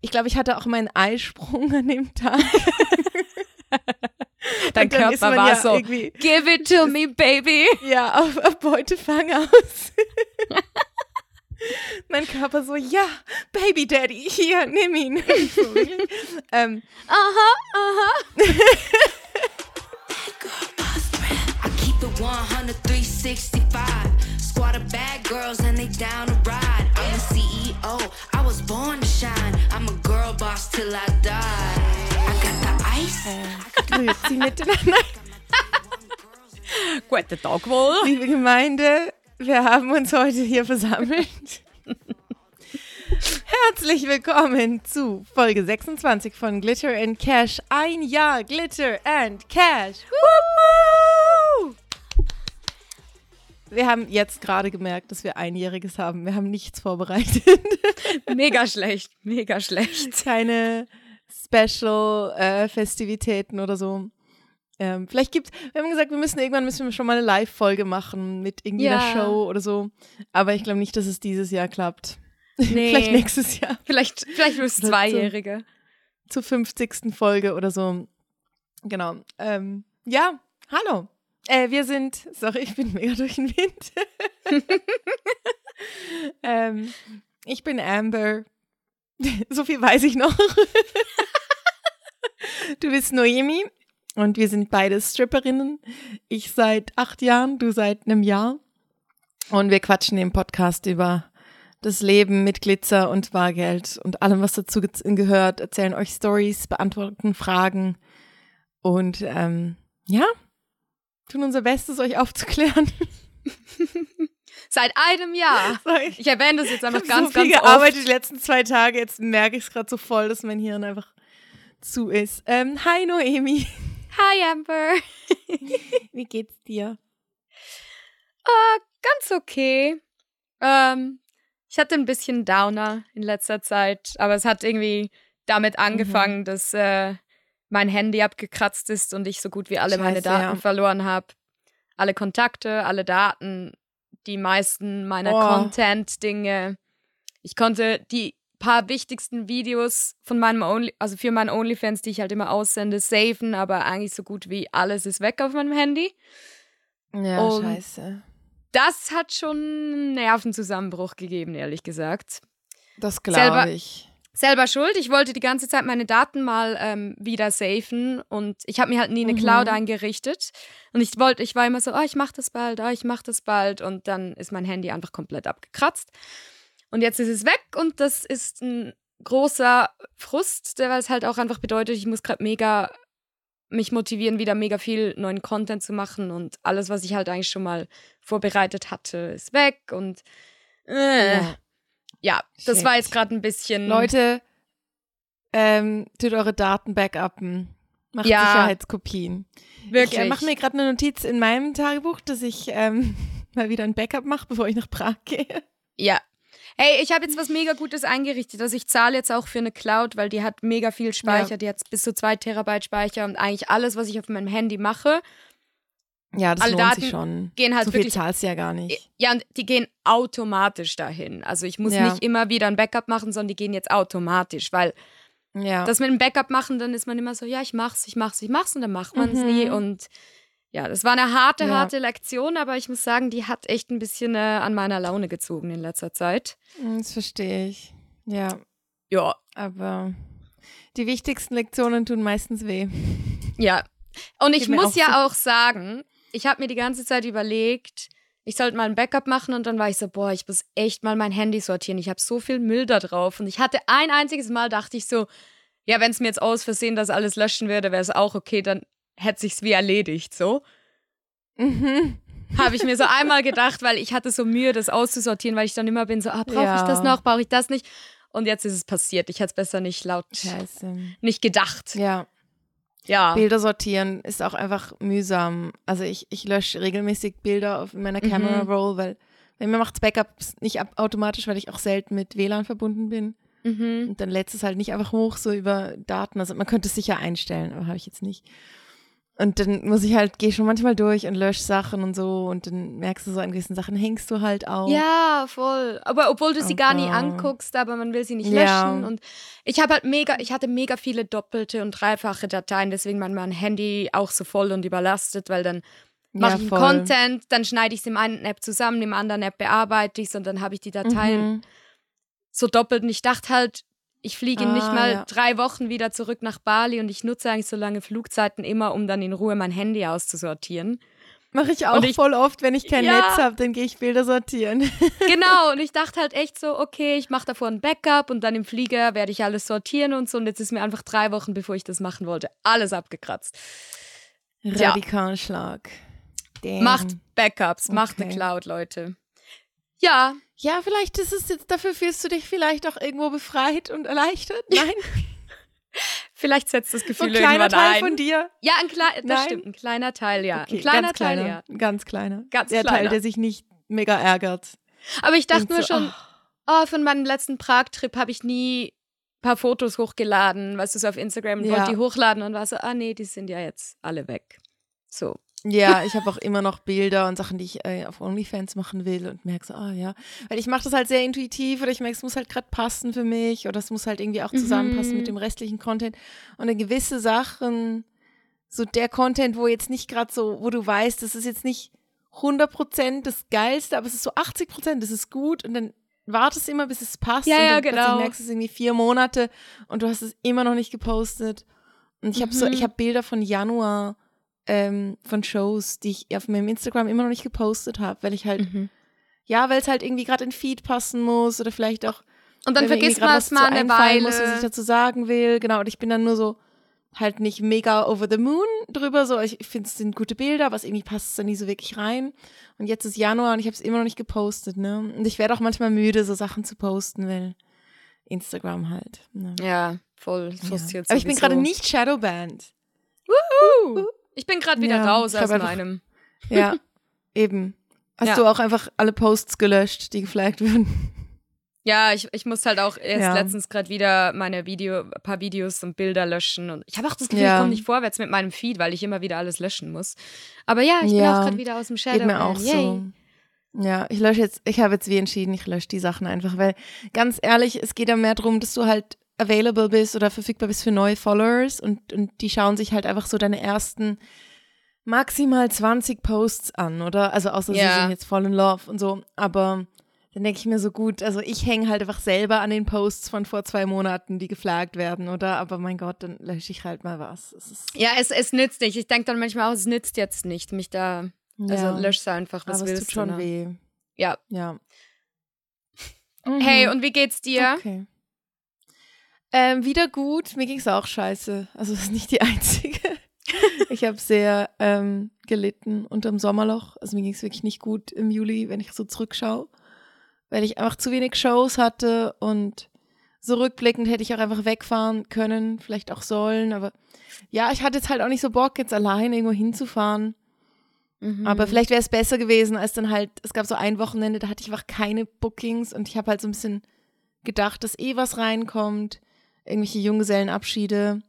Ich glaube, ich hatte auch meinen Eisprung an dem Tag. Dein Und Körper war ja so, give it to me, baby. Ja, auf, auf Beutefang aus. mein Körper so, ja, Baby Daddy, hier, nimm ihn. so, ähm, Aha, aha. I keep it 100, 365. Squad of bad girls and they down to ride. I'm the CEO, was born to shine. I'm a girl boss till I die. I got the ice. grüezi miteinander. Guten Tag wohl. Liebe Gemeinde, wir haben uns heute hier versammelt. Herzlich willkommen zu Folge 26 von Glitter and Cash. Ein Jahr Glitter and Cash. Woo! Wir haben jetzt gerade gemerkt, dass wir Einjähriges haben. Wir haben nichts vorbereitet. Mega schlecht, mega schlecht. Keine Special-Festivitäten oder so. Ähm, vielleicht gibt wir haben gesagt, wir müssen irgendwann müssen wir schon mal eine Live-Folge machen mit irgendwie einer Ja. Show oder so. Aber ich glaube nicht, dass es dieses Jahr klappt. Nee. vielleicht nächstes Jahr Vielleicht, vielleicht fürs. Zweijährige. zur 50. Folge oder so. Genau. Ähm, ja, hallo. Äh, wir sind, sorry, ich bin mega durch den Wind. ähm, ich bin Amber. so viel weiß ich noch. du bist Noemi und wir sind beide Stripperinnen. Ich seit acht Jahren, du seit einem Jahr. Und wir quatschen im Podcast über das Leben mit Glitzer und Bargeld und allem, was dazu ge- gehört, erzählen euch Stories, beantworten Fragen und ähm, ja, tun unser Bestes, euch aufzuklären. Seit einem Jahr. Sorry. Ich erwähne das jetzt einfach Ich ganz, habe so viel ganz gearbeitet oft. die letzten zwei Tage. Jetzt merke ich es gerade so voll, dass mein Hirn einfach zu ist. Ähm, hi Noemi, Hi Amber. wie geht's dir? Ganz okay. Ähm, ich hatte ein bisschen Downer in letzter Zeit, aber es hat irgendwie damit Mhm. angefangen, dass äh, mein Handy abgekratzt ist und ich so gut wie alle meine Scheiße, Daten ja. verloren habe. Alle Kontakte, alle Daten, die meisten meiner Oh. Content-Dinge. Ich konnte die paar wichtigsten Videos von meinem Only, also für meinen OnlyFans, die ich halt immer aussende, saven, aber eigentlich so gut wie alles ist weg auf meinem Handy. Ja, Und- scheiße. Das hat schon einen Nervenzusammenbruch gegeben, ehrlich gesagt. Das glaube ich. Selber schuld. Ich wollte die ganze Zeit meine Daten mal ähm, wieder safen und ich habe mir halt nie eine Mhm. Cloud eingerichtet. Und ich wollte, ich war immer so, oh, ich mach das bald, oh, ich mach das bald. Und dann ist mein Handy einfach komplett abgekratzt. Und jetzt ist es weg und das ist ein großer Frust, der weil es halt auch einfach bedeutet, ich muss gerade mega mich motivieren, wieder mega viel neuen Content zu machen und alles, was ich halt eigentlich schon mal vorbereitet hatte, ist weg und äh, Ja. Ja, das Shit. war jetzt gerade ein bisschen. Leute, ähm, tut eure Daten backuppen. Macht Ja. Sicherheitskopien. wirklich. Ich äh, mache mir gerade eine Notiz in meinem Tagebuch, dass ich ähm, mal wieder ein Backup mache, bevor ich nach Prag gehe. ja. Hey, ich habe jetzt was mega Gutes eingerichtet. Also ich zahle jetzt auch für eine Cloud, weil die hat mega viel Speicher. Ja. Die hat bis zu zwei Terabyte Speicher und eigentlich alles, was ich auf meinem Handy mache, Ja, das Alle lohnt Daten sich schon. gehen halt so viel wirklich. zahlst du ja gar nicht. Ja, und die gehen automatisch dahin. Also ich muss Ja. nicht immer wieder ein Backup machen, sondern die gehen jetzt automatisch, weil Ja. das mit dem Backup machen, dann ist man immer so, ja, ich mach's, ich mach's, ich mach's und dann macht man es Mhm. nie. Und ja, das war eine harte, Ja. harte Lektion, aber ich muss sagen, die hat echt ein bisschen äh, an meiner Laune gezogen in letzter Zeit. Hm, das verstehe ich. Ja, Ja. aber die wichtigsten Lektionen tun meistens weh. Ja. Und ich muss ja so. auch sagen, ich habe mir die ganze Zeit überlegt, ich sollte mal ein Backup machen und dann war ich so, boah, ich muss echt mal mein Handy sortieren. Ich habe so viel Müll da drauf und ich hatte ein einziges Mal dachte ich so, ja, wenn es mir jetzt aus Versehen das alles löschen würde, wäre es auch okay, dann hätte sich's wie erledigt, so. Mhm. Habe ich mir so einmal gedacht, weil ich hatte so Mühe, das auszusortieren, weil ich dann immer bin so, ah, brauche ich Ja. das noch, brauche ich das nicht? Und jetzt ist es passiert. Ich hätte es besser nicht laut, Scheiße. nicht gedacht. Ja, Ja. Bilder sortieren ist auch einfach mühsam. Also ich, ich lösche regelmäßig Bilder auf in meiner Mhm. Camera Roll, weil bei mir macht Backups nicht ab, automatisch, weil ich auch selten mit WLAN verbunden bin. Mhm. Und dann lädt es halt nicht einfach hoch, so über Daten. Also man könnte es sicher einstellen, aber habe ich jetzt nicht. Und dann muss ich halt, gehe schon manchmal durch und lösche Sachen und so und dann merkst du so an gewissen Sachen hängst du halt auch. Ja, voll. Aber obwohl du sie gar nie anguckst, aber man will sie nicht Ja. löschen. Und Ich habe halt mega, ich hatte mega viele doppelte und dreifache Dateien, deswegen war mein Handy auch so voll und überlastet, weil dann mache Ja, ich. Content, dann schneide ich es im einen App zusammen, im anderen App bearbeite ich es und dann habe ich die Dateien Mhm. so doppelt. Und ich dachte halt, ich fliege in nicht Ah, mal ja. drei Wochen wieder zurück nach Bali und ich nutze eigentlich so lange Flugzeiten immer, um dann in Ruhe mein Handy auszusortieren. Mache ich auch ich- voll oft, wenn ich kein Ja. Netz habe, dann gehe ich Bilder sortieren. Genau, und ich dachte halt echt so, okay, ich mache davor ein Backup und dann im Flieger werde ich alles sortieren und so. Und jetzt ist mir einfach drei Wochen, bevor ich das machen wollte, alles abgekratzt. Radikalschlag. Macht Backups, macht eine Okay. Cloud, Leute. Ja, Ja, vielleicht ist es jetzt, dafür fühlst du dich vielleicht auch irgendwo befreit und erleichtert. Nein, vielleicht setzt das so Gefühl ein kleiner Teil ein. von dir. Ja, ein kleiner, das stimmt, ein kleiner Teil, ja. Okay, ein kleiner ganz Teil, kleiner, ja. ein Ganz kleiner. Ganz der Teil, kleiner. der sich nicht mega ärgert. Aber ich dachte mir so, schon, ah, oh, von meinem letzten Prag-Trip habe ich nie ein paar Fotos hochgeladen, weißt du, so auf Instagram und Ja. wollte die hochladen und war so, ah nee, die sind ja jetzt alle weg. So. Ja, ich habe auch immer noch Bilder und Sachen, die ich äh, auf OnlyFans machen will und merke so, ah ja. Weil ich mache das halt sehr intuitiv oder ich merke, es muss halt gerade passen für mich oder es muss halt irgendwie auch zusammenpassen Mhm. mit dem restlichen Content. Und dann gewisse Sachen, so der Content, wo jetzt nicht gerade so, wo du weißt, das ist jetzt nicht 100% das Geilste, aber es ist so 80%, das ist gut und dann wartest du immer, bis es passt Ja, und ja, dann plötzlich genau. merkst du es irgendwie vier Monate und du hast es immer noch nicht gepostet. Und ich habe so, Mhm. ich habe Bilder von Januar ähm, von Shows, die ich auf meinem Instagram immer noch nicht gepostet habe, weil ich halt, Mhm. ja, weil es halt irgendwie gerade in Feed passen muss oder vielleicht auch, Und dann vergisst man es mal eine Weile. muss, was ich dazu sagen will, genau, und ich bin dann nur so halt nicht mega over the moon drüber, so, ich finde es sind gute Bilder, aber es irgendwie passt es da nie so wirklich rein. Und jetzt ist Januar und ich habe es immer noch nicht gepostet, ne? Und ich werde auch manchmal müde, so Sachen zu posten, weil Instagram halt. Ne? ja, voll Ja. Aber ich bin gerade nicht Shadowbanned. Uh, ich bin gerade wieder Ja, raus aus einfach- meinem. Ja, eben. Hast Ja. du auch einfach alle Posts gelöscht, die geflaggt wurden? Ja, ich, ich muss halt auch erst Ja. letztens gerade wieder meine Video, ein paar Videos und Bilder löschen. Und ich habe auch das Gefühl, Ja. ich komme nicht vorwärts mit meinem Feed, weil ich immer wieder alles löschen muss. Aber ja, ich Ja, bin auch gerade wieder aus dem Shadow. Geht mir auch Yay. so. Ja, ich lösche jetzt, ich habe jetzt wie entschieden, ich lösche die Sachen einfach, weil ganz ehrlich, es geht ja mehr darum, dass du halt available bist oder verfügbar bist für neue Followers und, und die schauen sich halt einfach so deine ersten maximal 20 Posts an, oder? Also außer Ja. sie sind jetzt voll in love und so, aber dann denke ich mir so gut, also ich hänge halt einfach selber an den Posts von vor zwei Monaten, die geflaggt werden, oder? Aber mein Gott, dann lösche ich halt mal was. Es ist, Ja, es, es nützt nicht. Ich denke dann manchmal auch, es nützt jetzt nicht, mich da. Also ja, lösch's einfach, was aber es willst tut schon ne? weh. Ja. Ja. Hey, Mhm. und wie geht's dir? Okay. Ähm, wieder gut. Mir ging's auch scheiße. Also das ist nicht die einzige. ich habe sehr ähm, gelitten unterm Sommerloch. Also mir ging's wirklich nicht gut im Juli, wenn ich so zurückschaue. Weil ich einfach zu wenig Shows hatte und so rückblickend hätte ich auch einfach wegfahren können, vielleicht auch sollen. Aber ja, ich hatte jetzt halt auch nicht so Bock, jetzt allein irgendwo hinzufahren. Mhm. Aber vielleicht wäre es besser gewesen, als dann halt, es gab so ein Wochenende, da hatte ich einfach keine Bookings und ich habe halt so ein bisschen gedacht, dass eh was reinkommt, irgendwelche Junggesellenabschiede.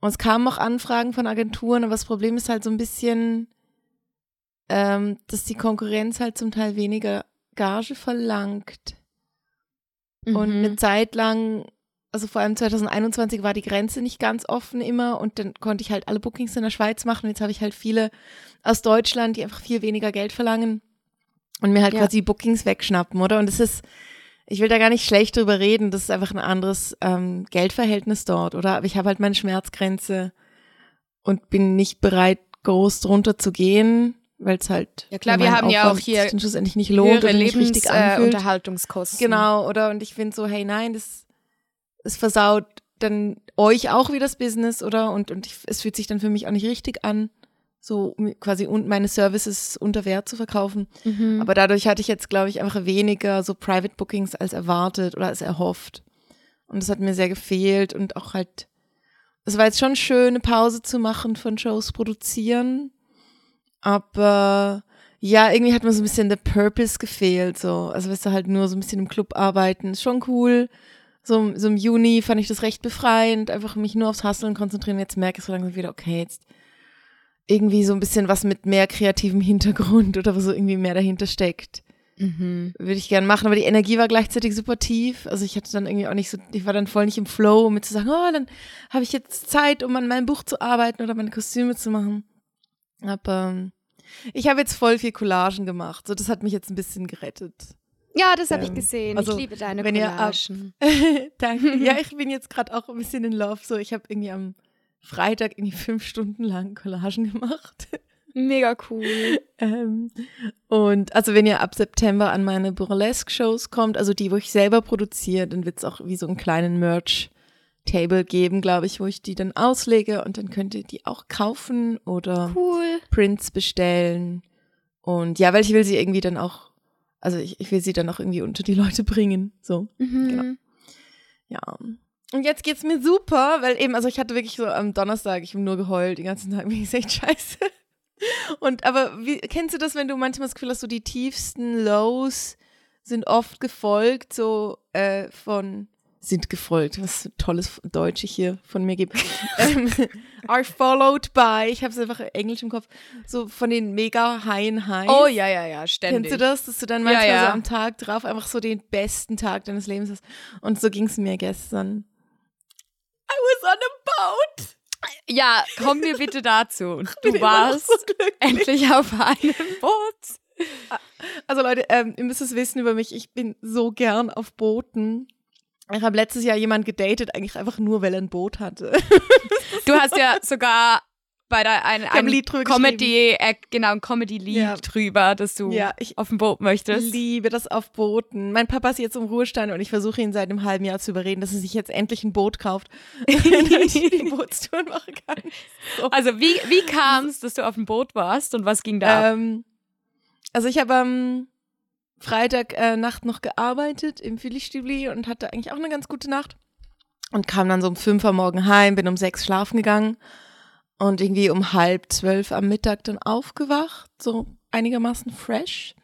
Und es kamen auch Anfragen von Agenturen, aber das Problem ist halt so ein bisschen, ähm, dass die Konkurrenz halt zum Teil weniger Gage verlangt. Und Mhm. eine Zeit lang, also vor allem 2021 war die Grenze nicht ganz offen immer und dann konnte ich halt alle Bookings in der Schweiz machen. Jetzt habe ich halt viele aus Deutschland, die einfach viel weniger Geld verlangen und mir halt Ja. quasi Bookings wegschnappen, oder? Und es ist, ich will da gar nicht schlecht drüber reden, das ist einfach ein anderes ähm, Geldverhältnis dort, oder? Aber ich habe halt meine Schmerzgrenze und bin nicht bereit, groß drunter zu gehen, weil es halt Ja, klar, wir haben ja auch Aufwand hier schlussendlich nicht lohnt höhere oder nicht richtig anfühlt. Lebensunterhaltungskosten. Genau, oder? Und ich finde so, hey, nein, das, es versaut dann euch auch wie das Business, oder? Und, und ich, es fühlt sich dann für mich auch nicht richtig an, so quasi un, meine Services unter Wert zu verkaufen. Mhm. Aber dadurch hatte ich jetzt, glaube ich, einfach weniger so Private Bookings als erwartet oder als erhofft. Und das hat mir sehr gefehlt und auch halt, es war jetzt schon schön, eine Pause zu machen von Shows produzieren. Aber ja, irgendwie hat mir so ein bisschen der Purpose gefehlt, so. Also, weißt du, halt nur so ein bisschen im Club arbeiten, ist schon cool. So, so im Juni fand ich das recht befreiend, einfach mich nur aufs Hustlen konzentrieren. Jetzt merke ich so langsam wieder, okay, jetzt irgendwie so ein bisschen was mit mehr kreativem Hintergrund oder was so irgendwie mehr dahinter steckt. Mhm. Würde ich gerne machen, aber die Energie war gleichzeitig super tief. Also ich hatte dann irgendwie auch nicht so, ich war dann voll nicht im Flow, um mir zu sagen, oh, dann habe ich jetzt Zeit, um an meinem Buch zu arbeiten oder meine Kostüme zu machen. Aber ähm, ich habe jetzt voll viel Collagen gemacht. So, das hat mich jetzt ein bisschen gerettet. Ja, das habe Ähm, ich gesehen. also, ich liebe deine wenn ihr ab- Collagen. Danke. Ja, ich bin jetzt gerade auch ein bisschen in Love. So, ich habe irgendwie am Freitag irgendwie fünf Stunden lang Collagen gemacht. Mega cool. Ähm, und also wenn ihr ab September an meine Burlesque-Shows kommt, also die, wo ich selber produziere, dann wird es auch wie so einen kleinen Merch-Table geben, glaube ich, wo ich die dann auslege und dann könnt ihr die auch kaufen oder Cool. Prints bestellen. Und ja, weil ich will sie irgendwie dann auch, also ich, ich will sie dann auch irgendwie unter die Leute bringen. So, Mhm. Genau. ja. Und jetzt geht's mir super, weil eben, also ich hatte wirklich so am Donnerstag, ich habe nur geheult, den ganzen Tag, mir ist echt scheiße. Und aber wie, kennst du das, wenn du manchmal das Gefühl hast, so die tiefsten Lows sind oft gefolgt, so äh, von sind gefolgt, was tolles Deutsch ich hier von mir gebe. ähm, are followed by, ich habe es einfach Englisch im Kopf, so von den mega high Highs. Oh ja, ja, ja, ständig. Kennst du das, dass du dann manchmal Ja, ja. so am Tag drauf einfach so den besten Tag deines Lebens hast? Und so ging es mir gestern. I was on a boat. Ja, kommen wir bitte dazu. Du warst so endlich auf einem Boot. Also Leute, ähm, ihr müsst es wissen über mich, ich bin so gern auf Booten. Ich habe letztes Jahr jemanden gedatet, eigentlich einfach nur, weil er ein Boot hatte. Du hast ja sogar bei der ein, ein Lied drüber Comedy, äh, genau, ein Comedy-Lied Ja. drüber, dass du Ja, ich auf dem Boot möchtest. liebe das auf Booten. Mein Papa ist jetzt im Ruhestand und ich versuche ihn seit einem halben Jahr zu überreden, dass er sich jetzt endlich ein Boot kauft, damit ich die Bootstouren machen kann. Also wie, wie kam es, dass du auf dem Boot warst und was ging da? Ähm, also ich habe am Freitag äh, Nacht noch gearbeitet im Philly-Stübli und hatte eigentlich auch eine ganz gute Nacht. Und kam dann so um fünf am Morgen heim, bin um sechs schlafen gegangen und irgendwie um halb zwölf am Mittag dann aufgewacht, so einigermaßen fresh.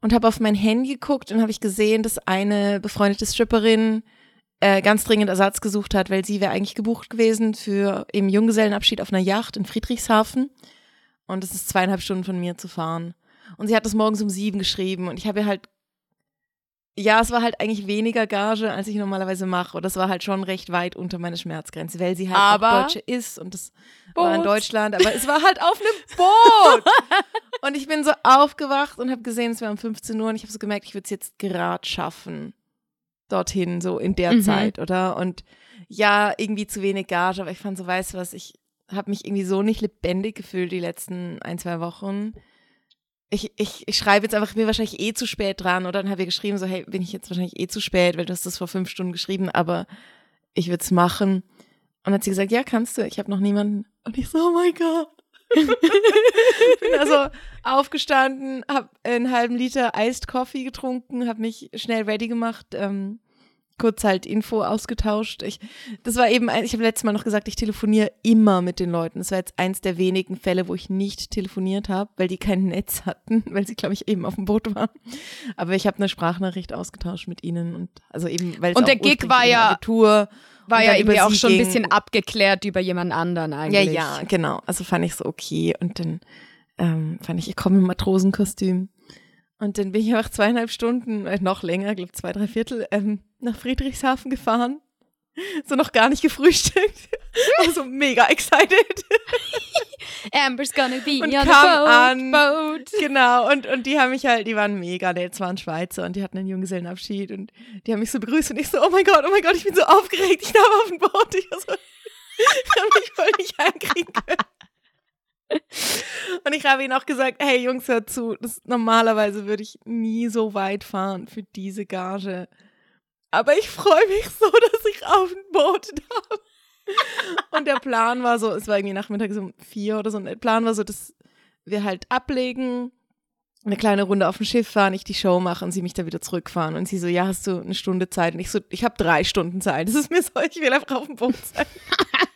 Und habe auf mein Handy geguckt und habe ich gesehen, dass eine befreundete Stripperin äh, ganz dringend Ersatz gesucht hat, weil sie wäre eigentlich gebucht gewesen für im Junggesellenabschied auf einer Yacht in Friedrichshafen. Und es ist zweieinhalb Stunden von mir zu fahren. Und sie hat das morgens um sieben geschrieben und ich habe ihr halt, ja, es war halt eigentlich weniger Gage, als ich normalerweise mache. Und das war halt schon recht weit unter meine Schmerzgrenze, weil sie halt Aber- auch Deutsche ist und das war in Boot. Deutschland, aber es war halt auf einem Boot. und ich bin so aufgewacht und habe gesehen, es war um 15 Uhr und ich habe so gemerkt, ich würde es jetzt gerade schaffen. Dorthin, so in der Mhm. Zeit, oder? Und ja, irgendwie zu wenig Gage, aber ich fand so, weißt du was, ich habe mich irgendwie so nicht lebendig gefühlt die letzten ein, zwei Wochen. Ich, ich, ich schreibe jetzt einfach, ich bin wahrscheinlich eh zu spät dran. Oder dann habe ich geschrieben, so, hey, bin ich jetzt wahrscheinlich eh zu spät, weil du hast das vor fünf Stunden geschrieben, aber ich würde es machen. Und dann hat sie gesagt, ja, kannst du, ich habe noch niemanden. Und ich so, oh mein Gott. bin also aufgestanden, habe einen halben Liter Iced Coffee getrunken, habe mich schnell ready gemacht, ähm, kurz halt Info ausgetauscht. Ich, das war eben, ein- ich habe letztes Mal noch gesagt, ich telefoniere immer mit den Leuten. Das war jetzt eins der wenigen Fälle, wo ich nicht telefoniert habe, weil die kein Netz hatten, weil sie, glaube ich, eben auf dem Boot waren. Aber ich habe eine Sprachnachricht ausgetauscht mit ihnen und also eben, weil Und der Gig war ja- Agentur War ja irgendwie auch schon ein ging. bisschen abgeklärt über jemand anderen Ja, eigentlich. ja, genau. Also fand ich so okay. Und dann ähm, fand ich, ich komme im Matrosenkostüm. Und dann bin ich einfach zweieinhalb Stunden, äh, noch länger, ich glaube zwei, drei Viertel, ähm, nach Friedrichshafen gefahren. So noch gar nicht gefrühstückt. Also mega excited. Amber's gonna be Und on kam the boat, an. boat. Genau, und, und die haben mich halt, die waren mega nett, es waren Schweizer und die hatten einen Junggesellenabschied und die haben mich so begrüßt und ich so, oh mein Gott, oh mein Gott, ich bin so aufgeregt, ich darf auf dem Boot. Ich, so, ich habe mich voll nicht einkriegen können. Und ich habe ihnen auch gesagt, hey Jungs, hört zu, das, normalerweise würde ich nie so weit fahren für diese Gage. Aber ich freue mich so, dass ich auf dem Boot darf. Und der Plan war so, es war irgendwie Nachmittag so um vier oder so, und der Plan war so, dass wir halt ablegen, eine kleine Runde auf dem Schiff fahren, ich die Show mache und sie mich da wieder zurückfahren. Und sie so, ja, hast du eine Stunde Zeit? Und ich so, ich habe drei Stunden Zeit. Das ist mir so, ich will einfach auf dem Boot sein.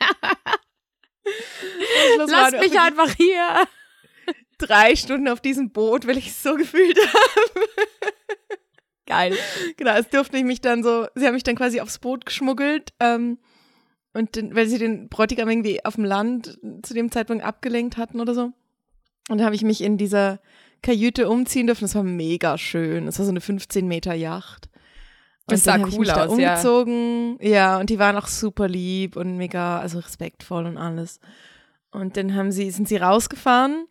Lass mich einfach hier. drei Stunden auf diesem Boot, weil ich es so gefühlt habe. Geil. Genau, es durfte ich mich dann so, sie haben mich dann quasi aufs Boot geschmuggelt, ähm, und den, weil sie den Bräutigam irgendwie auf dem Land zu dem Zeitpunkt abgelenkt hatten oder so. Und habe ich mich in dieser Kajüte umziehen dürfen. Das war mega schön. Das war so eine 15 Meter Yacht. Das sah cool aus, ja. umgezogen. Ja. und die waren auch super lieb und mega, also respektvoll und alles. Und dann haben sie, sind sie rausgefahren,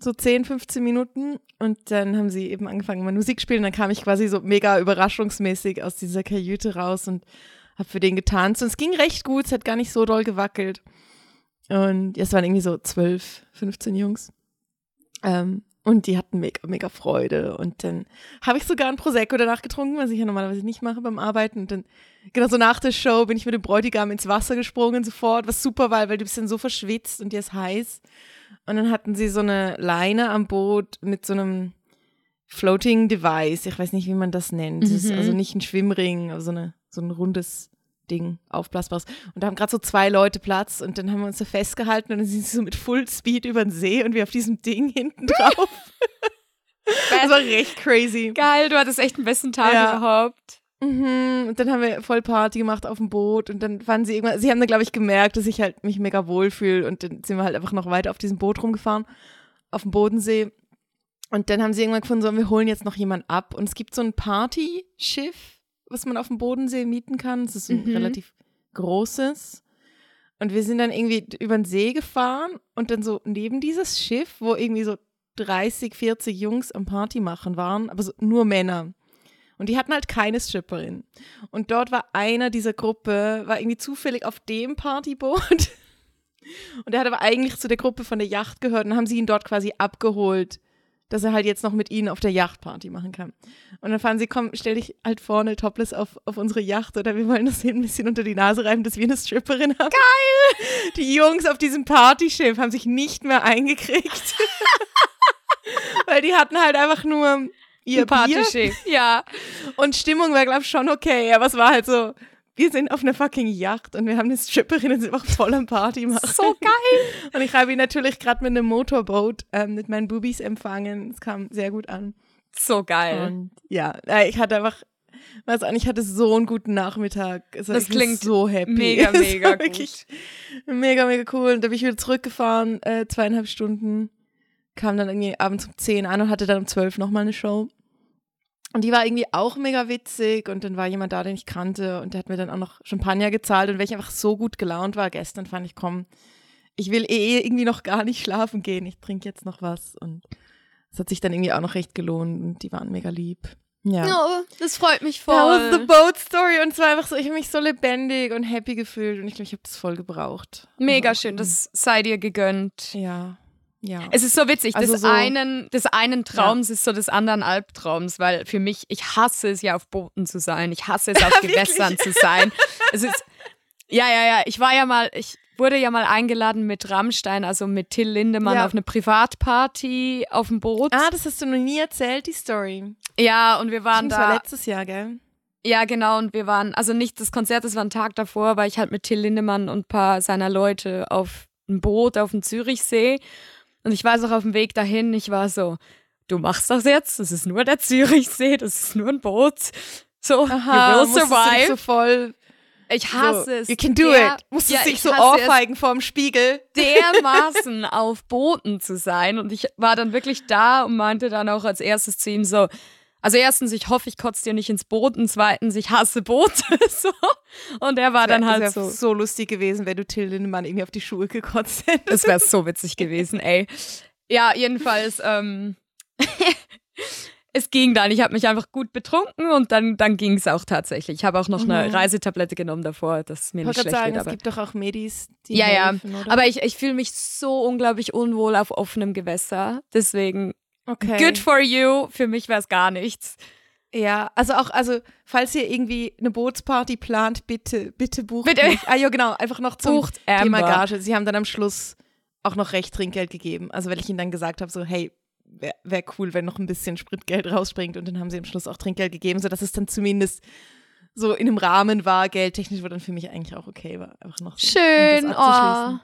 so 10, 15 Minuten. Und dann haben sie eben angefangen, mal Musik spielen. Und dann kam ich quasi so mega überraschungsmäßig aus dieser Kajüte raus und habe für den getanzt. Und es ging recht gut, es hat gar nicht so doll gewackelt. Und ja, es waren irgendwie so 12, 15 Jungs. Ähm, und die hatten mega, mega Freude. Und dann habe ich sogar ein Prosecco danach getrunken, was ich ja normalerweise nicht mache beim Arbeiten. Und dann, genau so nach der Show, bin ich mit dem Bräutigam ins Wasser gesprungen sofort, was super war, weil du bist dann so verschwitzt und dir ist heiß. Und dann hatten sie so eine Leine am Boot mit so einem Floating Device. Ich weiß nicht, wie man das nennt. Das ist Mhm. also nicht ein Schwimmring, aber so, eine, so ein rundes Ding, aufblasbares. Und da haben gerade so zwei Leute Platz und dann haben wir uns so festgehalten und dann sind sie so mit Full Speed über den See und wir auf diesem Ding hinten drauf. das war recht crazy. Geil, du hattest echt den besten Tag Ja. überhaupt. Mhm. Und dann haben wir voll Party gemacht auf dem Boot und dann fanden sie irgendwann, sie haben dann glaube ich gemerkt, dass ich halt mich mega wohlfühle und dann sind wir halt einfach noch weiter auf diesem Boot rumgefahren, auf dem Bodensee. Und dann haben sie irgendwann gefunden, so, wir holen jetzt noch jemanden ab. Und es gibt so ein Partyschiff, was man auf dem Bodensee mieten kann. Das ist ein Mhm. relativ großes. Und wir sind dann irgendwie über den See gefahren und dann so neben dieses Schiff, wo irgendwie so 30, 40 Jungs am Party machen waren, aber so nur Männer. Und die hatten halt keine Stripperin. Und dort war einer dieser Gruppe, war irgendwie zufällig auf dem Partyboot. Und er hat aber eigentlich zu der Gruppe von der Yacht gehört und haben sie ihn dort quasi abgeholt, dass er halt jetzt noch mit ihnen auf der Yacht Party machen kann. Und dann fahren sie, komm, stell dich halt vorne topless auf, auf unsere Yacht oder wir wollen das hier ein bisschen unter die Nase reiben, dass wir eine Stripperin haben. Geil! Die Jungs auf diesem Partyschiff haben sich nicht mehr eingekriegt. Weil die hatten halt einfach nur ihr Partyschiff. Ja. und Stimmung war, glaube ich, schon okay, aber es war halt so, wir sind auf einer fucking Yacht und wir haben eine Stripperin und sind einfach voll am Party machen. So geil. Und ich habe ihn natürlich gerade mit einem Motorboot ähm, mit meinen Boobies empfangen. Es kam sehr gut an. So geil. Und ja, äh, ich hatte einfach, weiß auch nicht, ich hatte so einen guten Nachmittag. Also Das klingt so happy. mega, mega gut. wirklich Mega, mega cool. Und da bin ich wieder zurückgefahren, äh, zweieinhalb Stunden. Kam dann irgendwie abends um 10 an und hatte dann um 12 nochmal eine Show. Und die war irgendwie auch mega witzig. Und dann war jemand da, den ich kannte. Und der hat mir dann auch noch Champagner gezahlt. Und weil ich einfach so gut gelaunt war gestern, fand ich, komm, ich will eh irgendwie noch gar nicht schlafen gehen, ich trinke jetzt noch was. Und es hat sich dann irgendwie auch noch recht gelohnt. Und die waren mega lieb. Ja. Oh, das freut mich voll. That was the boat story. Und es war einfach so, ich habe mich so lebendig und happy gefühlt. Und ich glaube, ich habe das voll gebraucht. Mega Also, schön, das sei dir gegönnt. Ja, ja. Es ist so witzig, Also des, so- einen, des einen Traums ist so des anderen Albtraums, weil für mich, ich hasse es ja auf Booten zu sein, ich hasse es auf Gewässern zu sein. Es ist, ja, ja, ja, ich war ja mal, ich wurde ja mal eingeladen mit Rammstein, also mit Till Lindemann Ja. auf eine Privatparty auf dem Boot. ah, das hast du noch nie erzählt, die Story. ja, und wir waren Das war da. letztes Jahr, gell? Ja, genau, und wir waren, also nicht das Konzert, das war ein Tag davor, war ich halt mit Till Lindemann und ein paar seiner Leute auf einem Boot auf dem Zürichsee. Und ich weiß auch auf dem Weg dahin, ich war so, du machst das jetzt, das ist nur der Zürichsee, das ist nur ein Boot. So, you will survive. so voll ich hasse so, es. You can do der- it. Musstest ja, dich ich so ohrfeigen vorm Spiegel. dermaßen auf Booten zu sein. Und ich war dann wirklich da und meinte dann auch als erstes zu ihm so, also erstens, ich hoffe, ich kotze dir nicht ins Boot und zweitens, ich hasse Boote. so. Und er war dann Das halt wär so. so lustig gewesen, wenn du Till Lindemann irgendwie auf die Schuhe gekotzt hättest. Das wäre so witzig gewesen, ey. Ja, jedenfalls, ähm, es ging dann. Ich habe mich einfach gut betrunken und dann, dann ging es auch tatsächlich. Ich habe auch noch eine Mhm. Reisetablette genommen davor, dass mir Ich nicht schlecht sagen, es Aber, gibt doch auch Medis, die ja, ja. helfen, oder? Aber ich, ich fühle mich so unglaublich unwohl auf offenem Gewässer. Deswegen, okay. good for you. Für mich wäre es gar nichts. Ja, also auch, also falls ihr irgendwie eine Bootsparty plant, bitte, bitte bucht Bitte. mich. Ah ja, genau, einfach noch zum Bucht Thema Amber. Gage. Sie haben dann am Schluss auch noch recht Trinkgeld gegeben. Also weil ich ihnen dann gesagt habe, so hey, wäre wär cool, wenn noch ein bisschen Spritgeld rausspringt und dann haben sie am Schluss auch Trinkgeld gegeben, sodass es dann zumindest so in einem Rahmen war, geldtechnisch, wo dann für mich eigentlich auch okay war. Einfach noch so, um Schön, das oh.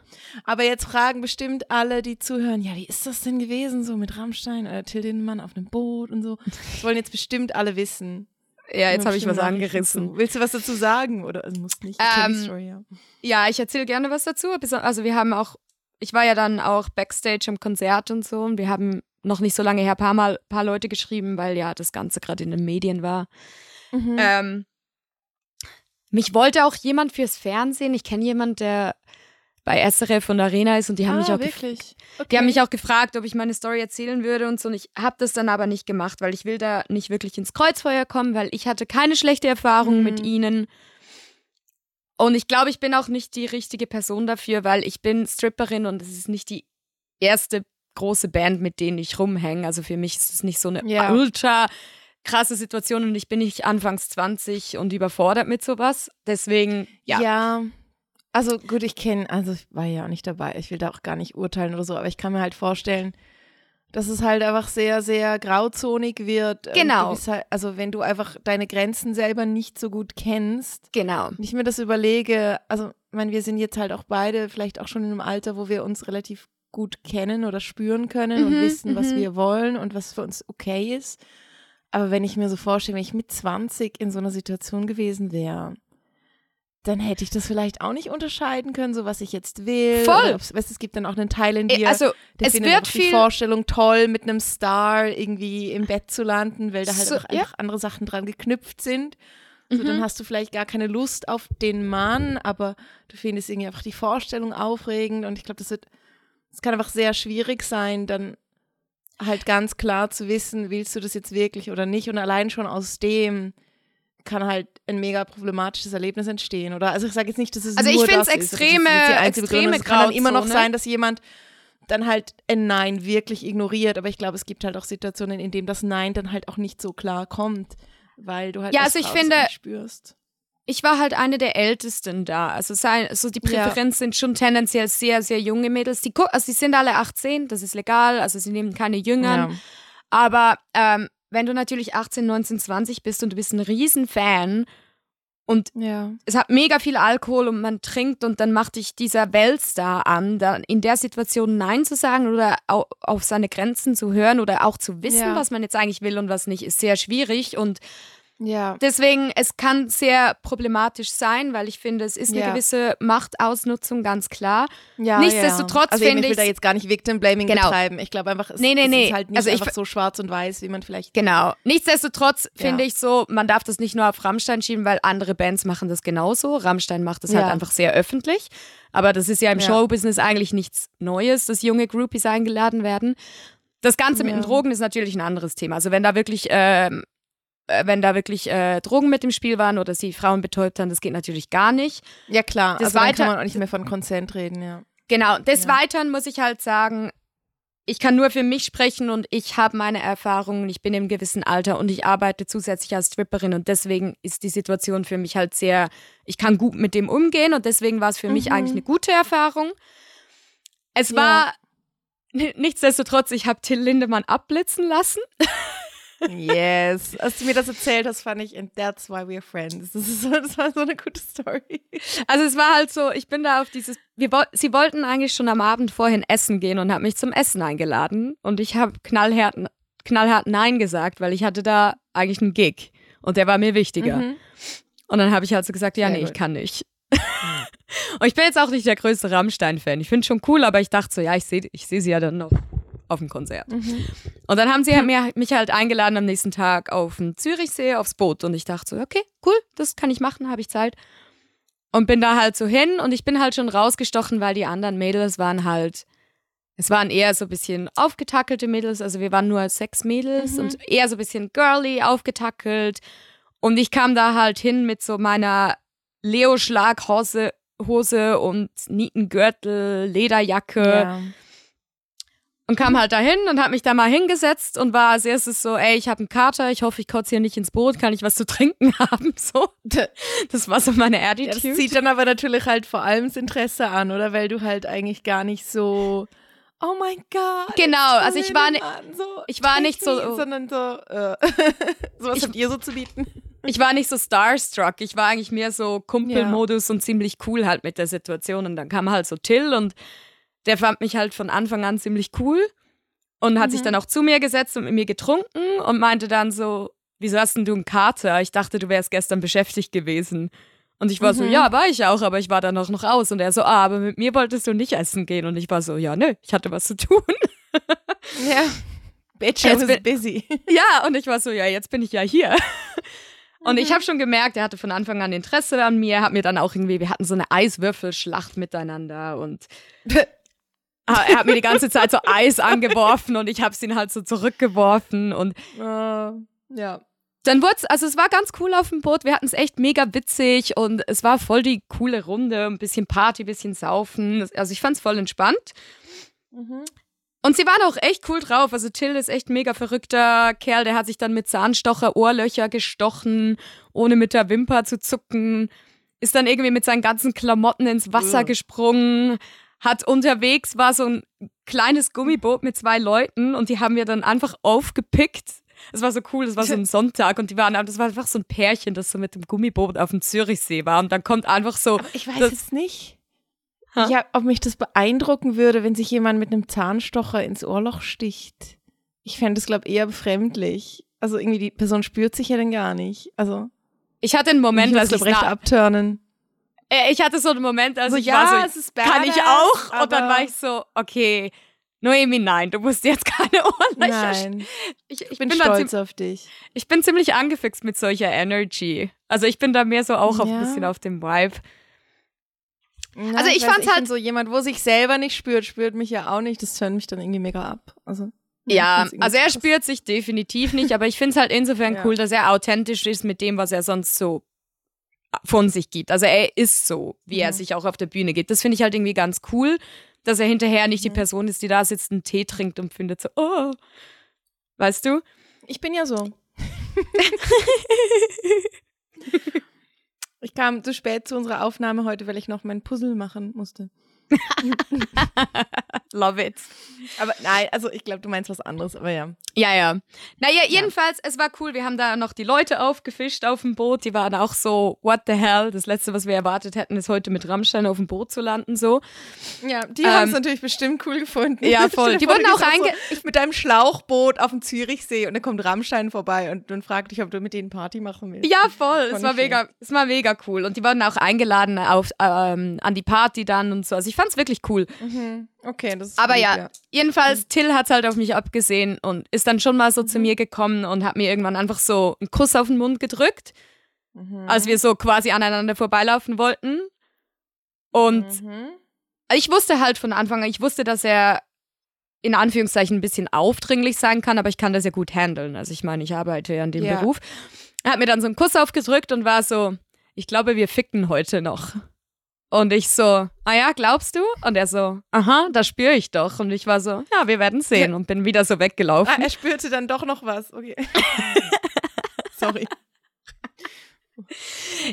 Aber jetzt fragen bestimmt alle, die zuhören, ja, wie ist das denn gewesen, so mit Rammstein oder Till Lindemann auf einem Boot und so. Das wollen jetzt bestimmt alle wissen. Ja, jetzt habe ich was angerissen. zu. Willst du was dazu sagen? Oder also musst nicht. Ähm, Story, ja. Ja, ich erzähle gerne was dazu. Also wir haben auch, ich war ja dann auch Backstage am Konzert und so und wir haben noch nicht so lange her, paar Mal paar Leute geschrieben, weil ja das Ganze gerade in den Medien war. Mhm. Ähm, mich wollte auch jemand fürs Fernsehen. Ich kenne jemanden, der bei SRF und Arena ist und die haben mich ah, auch gef- wirklich. Okay. die haben mich auch gefragt, ob ich meine Story erzählen würde und so. Und ich habe das dann aber nicht gemacht, weil ich will da nicht wirklich ins Kreuzfeuer kommen, weil ich hatte keine schlechte Erfahrung Mhm. mit ihnen. Und ich glaube, ich bin auch nicht die richtige Person dafür, weil ich bin Stripperin und es ist nicht die erste große Band, mit denen ich rumhänge. Also für mich ist es nicht so eine Ja. ultra krasse Situation und ich bin nicht anfangs 20 und überfordert mit sowas. Deswegen, ja. Ja. Also gut, ich kenne, also ich war ja auch nicht dabei, ich will da auch gar nicht urteilen oder so, aber ich kann mir halt vorstellen, dass es halt einfach sehr, sehr grauzonig wird. Und Genau. Halt, also wenn du einfach deine Grenzen selber nicht so gut kennst, Genau. wenn ich mir das überlege, also ich meine, wir sind jetzt halt auch beide vielleicht auch schon in einem Alter, wo wir uns relativ gut kennen oder spüren können und Mhm, wissen, was mhm. wir wollen und was für uns okay ist. Aber wenn ich mir so vorstelle, wenn ich mit 20 in so einer Situation gewesen wäre, dann hätte ich das vielleicht auch nicht unterscheiden können, so was ich jetzt will. Voll. Weißt, du, es gibt dann auch einen Teil in dir, Also, der es findet wird einfach die viel. Vorstellung toll, mit einem Star irgendwie im Bett zu landen, weil da halt So, einfach, ja. andere Sachen dran geknüpft sind. So, Mhm. dann hast du vielleicht gar keine Lust auf den Mann, aber du findest irgendwie einfach die Vorstellung aufregend und ich glaube, das wird, es kann einfach sehr schwierig sein, dann halt ganz klar zu wissen, willst du das jetzt wirklich oder nicht und allein schon aus dem kann halt ein mega problematisches Erlebnis entstehen, oder? Also ich sage jetzt nicht, dass es Also ich nur das ist, das ist extreme- nicht die einzige extreme Begründung. Es kann dann immer noch sein, dass jemand dann halt ein Nein wirklich ignoriert, aber ich glaube, es gibt halt auch Situationen, in denen das Nein dann halt auch nicht so klar kommt, weil du halt Ja, das also ich finde- spürst. Ich war halt eine der Ältesten da. Also, sein, also die Ja. Präferenz sind schon tendenziell sehr, sehr junge Mädels. Die, also die sind alle 18, das ist legal, also sie nehmen keine Jüngern. Ja. Aber ähm, wenn du natürlich 18, 19, 20 bist und du bist ein Riesenfan und Ja. es hat mega viel Alkohol und man trinkt und dann macht dich dieser Weltstar an, dann in der Situation Nein zu sagen oder au auf seine Grenzen zu hören oder auch zu wissen, Ja. was man jetzt eigentlich will und was nicht, ist sehr schwierig und Ja. Deswegen, es kann sehr problematisch sein, weil ich finde, es ist eine Ja. gewisse Machtausnutzung, ganz klar. ja Nichtsdestotrotz ja. also finde ich will da jetzt gar nicht Victim Blaming Genau. betreiben. Ich glaube einfach, es, Nee, nee, es nee. ist halt nicht Also ich einfach so schwarz und weiß, wie man vielleicht. Genau. Nichtsdestotrotz finde ich so, man darf das nicht nur auf Rammstein schieben, weil andere Bands machen das genauso. Rammstein macht das halt einfach sehr öffentlich. Aber das ist ja im. Showbusiness eigentlich nichts Neues, dass junge Groupies eingeladen werden. Das Ganze mit den Drogen ist natürlich ein anderes Thema. Also wenn da wirklich, ähm, äh, wenn da wirklich äh, Drogen mit im Spiel waren oder sie Frauen betäubt haben, das geht natürlich gar nicht. Ja klar, Das also weiter- kann man auch nicht mehr von Consent reden, ja. Genau, des Ja. Weiteren muss ich halt sagen, ich kann nur für mich sprechen und ich habe meine Erfahrungen, ich bin im gewissen Alter und ich arbeite zusätzlich als Stripperin und deswegen ist die Situation für mich halt sehr, ich kann gut mit dem umgehen und deswegen war es für mich Mhm. eigentlich eine gute Erfahrung. Es Ja. war, nichtsdestotrotz, ich habe Till Lindemann abblitzen lassen. Yes. Als du mir das erzählt hast, fand ich, and that's why we're friends. Das, ist so, das war so eine gute Story. Also es war halt so, ich bin da auf dieses, wir, sie wollten eigentlich schon am Abend vorhin essen gehen und haben mich zum Essen eingeladen und ich habe knallhart, knallhart Nein gesagt, weil ich hatte da eigentlich einen Gig und der war mir wichtiger. Mhm. Und dann habe ich halt so gesagt, ja, Sehr nee, ich gut. kann nicht. und ich bin jetzt auch nicht der größte Rammstein-Fan. Ich finde schon cool, aber ich dachte so, ja, ich sehe ich seh sie ja dann noch auf dem Konzert. Mhm. Und dann haben sie mir, mich halt eingeladen am nächsten Tag auf den Zürichsee aufs Boot. Und ich dachte so, okay, cool, das kann ich machen, habe ich Zeit. Und bin da halt so hin und ich bin halt schon rausgestochen, weil die anderen Mädels waren halt, es waren eher so ein bisschen aufgetackelte Mädels, also wir waren nur sechs Mädels Mhm. und eher so ein bisschen girly, aufgetackelt. Und ich kam da halt hin mit so meiner Leo-Schlaghose Hose und Nietengürtel, Lederjacke Ja. Und kam halt dahin und hab mich da mal hingesetzt und war als erstes so, ey, ich habe einen Kater, ich hoffe, ich kotze hier nicht ins Boot, kann ich was zu trinken haben? So, das war so meine Ja, das Attitude. zieht dann aber natürlich halt vor allem das Interesse an, oder? Weil du halt eigentlich gar nicht so, oh mein Gott. Genau, also ich war an, so, ich war nicht so- me, sondern so, äh, so was Ich- habt ihr so zu bieten? ich war nicht so starstruck, ich war eigentlich mehr so Kumpelmodus und ziemlich cool halt mit der Situation. Und dann kam halt so Till und der fand mich halt von Anfang an ziemlich cool und hat sich Mhm. dann auch zu mir gesetzt und mit mir getrunken und meinte dann so, wieso hast denn du einen Kater? Ich dachte, du wärst gestern beschäftigt gewesen. Und ich war so, Mhm. ja, war ich auch, aber ich war dann auch noch aus. Und er so, ah, aber mit mir wolltest du nicht essen gehen. Und ich war so, ja, nö, ich hatte was zu tun. Ja. Bitch, I was bin- busy. Ja, und ich war so, ja, jetzt bin ich ja hier. Und ich habe schon gemerkt, er hatte von Anfang an Interesse an mir, hat mir dann auch irgendwie, wir hatten so eine Eiswürfelschlacht miteinander und er hat mir die ganze Zeit so Eis angeworfen und ich habe es ihn halt so zurückgeworfen und Äh, ja. dann wurde es, also es war ganz cool auf dem Boot, wir hatten es echt mega witzig und es war voll die coole Runde, ein bisschen Party, ein bisschen Saufen, also ich fand es voll entspannt. Mhm. Und sie waren auch echt cool drauf. Also Till ist echt mega verrückter Kerl. Der hat sich dann mit Zahnstocher Ohrlöcher gestochen, ohne mit der Wimper zu zucken. Ist dann irgendwie mit seinen ganzen Klamotten ins Wasser Ugh. gesprungen. Hat unterwegs, war so ein kleines Gummiboot mit zwei Leuten und die haben wir dann einfach aufgepickt. Es war so cool, es war so ein Sonntag und die waren, das war einfach so ein Pärchen, das so mit dem Gummiboot auf dem Zürichsee war und dann kommt einfach so, Aber ich weiß Das- jetzt nicht, Ha? ja, ob mich das beeindrucken würde, wenn sich jemand mit einem Zahnstocher ins Ohrloch sticht. Ich fände es, glaube ich, eher befremdlich. Also irgendwie die Person spürt sich ja dann gar nicht. Also ich hatte einen Moment, ich als ich, recht abturnen. Äh, ich hatte so einen Moment, als So, ich ja, war so, es ist kann ich badass, auch? Und dann war ich so, okay, Noemi, nein, du musst jetzt keine Ohrlöcher. Nein, Ich, ich, ich bin bin stolz auf dich. ich bin ziemlich angefixt mit solcher Energy. Also ich bin da mehr so auch auf ein Ja. bisschen auf dem Vibe. Ja, Also ich weiß, fand's ich halt- so jemand, wo sich selber nicht spürt, spürt mich ja auch nicht. Das tönt mich dann irgendwie mega ab. Also ich Ja, also er spürt sich definitiv nicht, aber ich finde es halt insofern Ja. cool, dass er authentisch ist mit dem, was er sonst so von sich gibt. Also er ist so, wie er Mhm. sich auch auf der Bühne gibt. Das finde ich halt irgendwie ganz cool, dass er hinterher nicht die. Person ist, die da sitzt, einen Tee trinkt und findet so, oh. Weißt du? Ich bin ja so. ich kam zu spät zu unserer Aufnahme heute, weil ich noch mein Puzzle machen musste. Love it. Aber nein, also ich glaube, du meinst was anderes, aber ja. Ja, ja. Naja, jedenfalls, es war cool. Wir haben da noch die Leute aufgefischt auf dem Boot. Die waren auch so, what the hell? Das Letzte, was wir erwartet hätten, ist heute mit Rammstein auf dem Boot zu landen, so. Ja, die Ähm, haben es natürlich bestimmt cool gefunden. Ja, voll. Die wurden auch einge- so mit deinem Schlauchboot auf dem Zürichsee und dann kommt Rammstein vorbei und, und fragt dich, ob du mit denen Party machen willst. Ja, voll. Es war mega, es war mega cool. Und die wurden auch eingeladen auf, ähm, an die Party dann und so. Also ich fand's wirklich cool. Mhm. Okay, das ist Aber gut, ja, jedenfalls, Till hat's halt auf mich abgesehen und ist dann schon mal so zu mir gekommen und hat mir irgendwann einfach so einen Kuss auf den Mund gedrückt, Mhm. als wir so quasi aneinander vorbeilaufen wollten. Und Mhm. ich wusste halt von Anfang an, ich wusste, dass er in Anführungszeichen ein bisschen aufdringlich sein kann, aber ich kann das ja gut handeln. Also ich meine, ich arbeite ja in dem Ja. Beruf. Er hat mir dann so einen Kuss aufgedrückt und war so, ich glaube, wir ficken heute noch. Und ich so, ah ja, glaubst du? Und er so, aha, das spüre ich doch. Und ich war so, ja, wir werden sehen. Und bin wieder so Ah, weggelaufen. er spürte dann doch noch was. Okay. Sorry.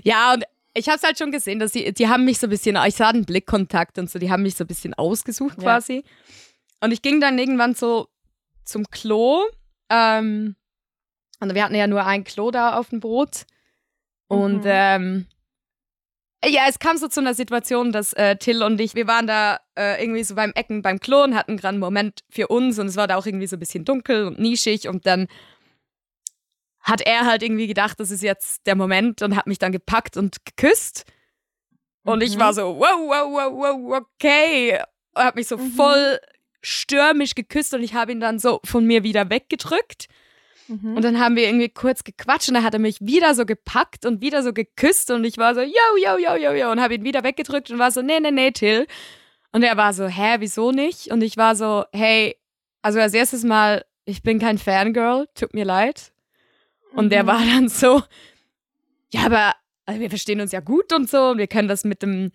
Ja, und ich habe es halt schon gesehen, dass sie, die haben mich so ein bisschen, ich sah den Blickkontakt und so, die haben mich so ein bisschen ausgesucht Ja. quasi. Und ich ging dann irgendwann so zum Klo. Ähm, und wir hatten ja nur ein Klo da auf dem Boot. Und Mhm. ähm, ja, es kam so zu einer Situation, dass äh, Till und ich, wir waren da äh, irgendwie so beim Ecken beim Klo und hatten gerade einen Moment für uns und es war da auch irgendwie so ein bisschen dunkel und nischig und dann hat er halt irgendwie gedacht, das ist jetzt der Moment und hat mich dann gepackt und geküsst. Und ich Mhm. war so, wow, wow, wow, wow, okay. Er hat mich so Mhm. voll stürmisch geküsst und ich habe ihn dann so von mir wieder weggedrückt. Mhm. Und dann haben wir irgendwie kurz gequatscht und dann hat er mich wieder so gepackt und wieder so geküsst und ich war so, yo, yo, yo, yo, yo und habe ihn wieder weggedrückt und war so, nee, nee, nee, Till. Und er war so, hä, wieso nicht? Und ich war so, hey, also als erstes Mal, ich bin kein Fangirl, tut mir leid. Und Mhm. war dann so, ja, aber also wir verstehen uns ja gut und so und wir können das mit dem,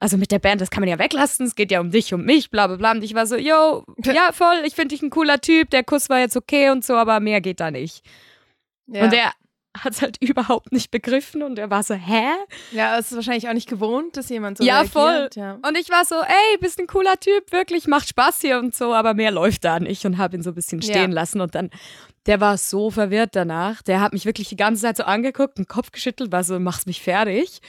also mit der Band, das kann man ja weglassen, es geht ja um dich, um mich, bla bla bla. Und ich war so, yo, ja, voll, ich finde dich ein cooler Typ, der Kuss war jetzt okay und so, aber mehr geht da nicht. ja. Und er hat es halt überhaupt nicht begriffen und er war so, hä? ja, es ist wahrscheinlich auch nicht gewohnt, dass jemand so Ja, reagiert. Ja, Und ich war so, ey, bist ein cooler Typ, wirklich, macht Spaß hier und so, aber mehr läuft da nicht und habe ihn so ein bisschen stehen Ja. lassen und dann, der war so verwirrt danach, der hat mich wirklich die ganze Zeit so angeguckt, den Kopf geschüttelt, war so, machst mich fertig.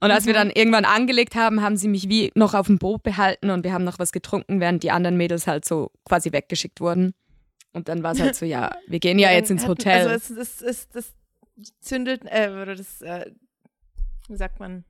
Und als wir Mhm. dann irgendwann angelegt haben, haben sie mich wie noch auf dem Boot behalten und wir haben noch was getrunken, während die anderen Mädels halt so quasi weggeschickt wurden. Und dann war es halt so, ja, wir gehen ja jetzt ins Hotel. Also es, es, es, das zündet, äh, oder das, äh, wie sagt man,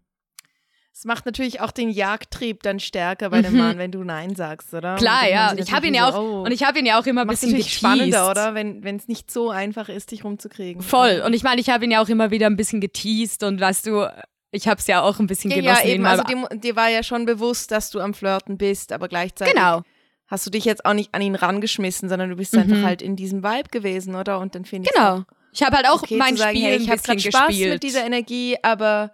Es macht natürlich auch den Jagdtrieb dann stärker bei dem Mhm. Mann, wenn du Nein sagst, oder? Klar, ja. ich habe ihn ja auch, so, oh. und ich habe ihn ja auch immer ein bisschen natürlich geteased. spannender, oder? Wenn wenn es nicht so einfach ist, dich rumzukriegen. Voll. Und ich meine, ich habe ihn ja auch immer wieder ein bisschen geteased und weißt du, ich habe es ja auch ein bisschen ja, genossen. ja, eben. Also dir, dir war ja schon bewusst, dass du am Flirten bist, aber gleichzeitig genau. hast du dich jetzt auch nicht an ihn rangeschmissen, sondern du bist Mhm. einfach halt in diesem Vibe gewesen, oder? Und dann finde ich Genau. Ich habe halt auch okay mein sagen, Spiel hey, ich ein habe bisschen Spaß gespielt. mit dieser Energie, aber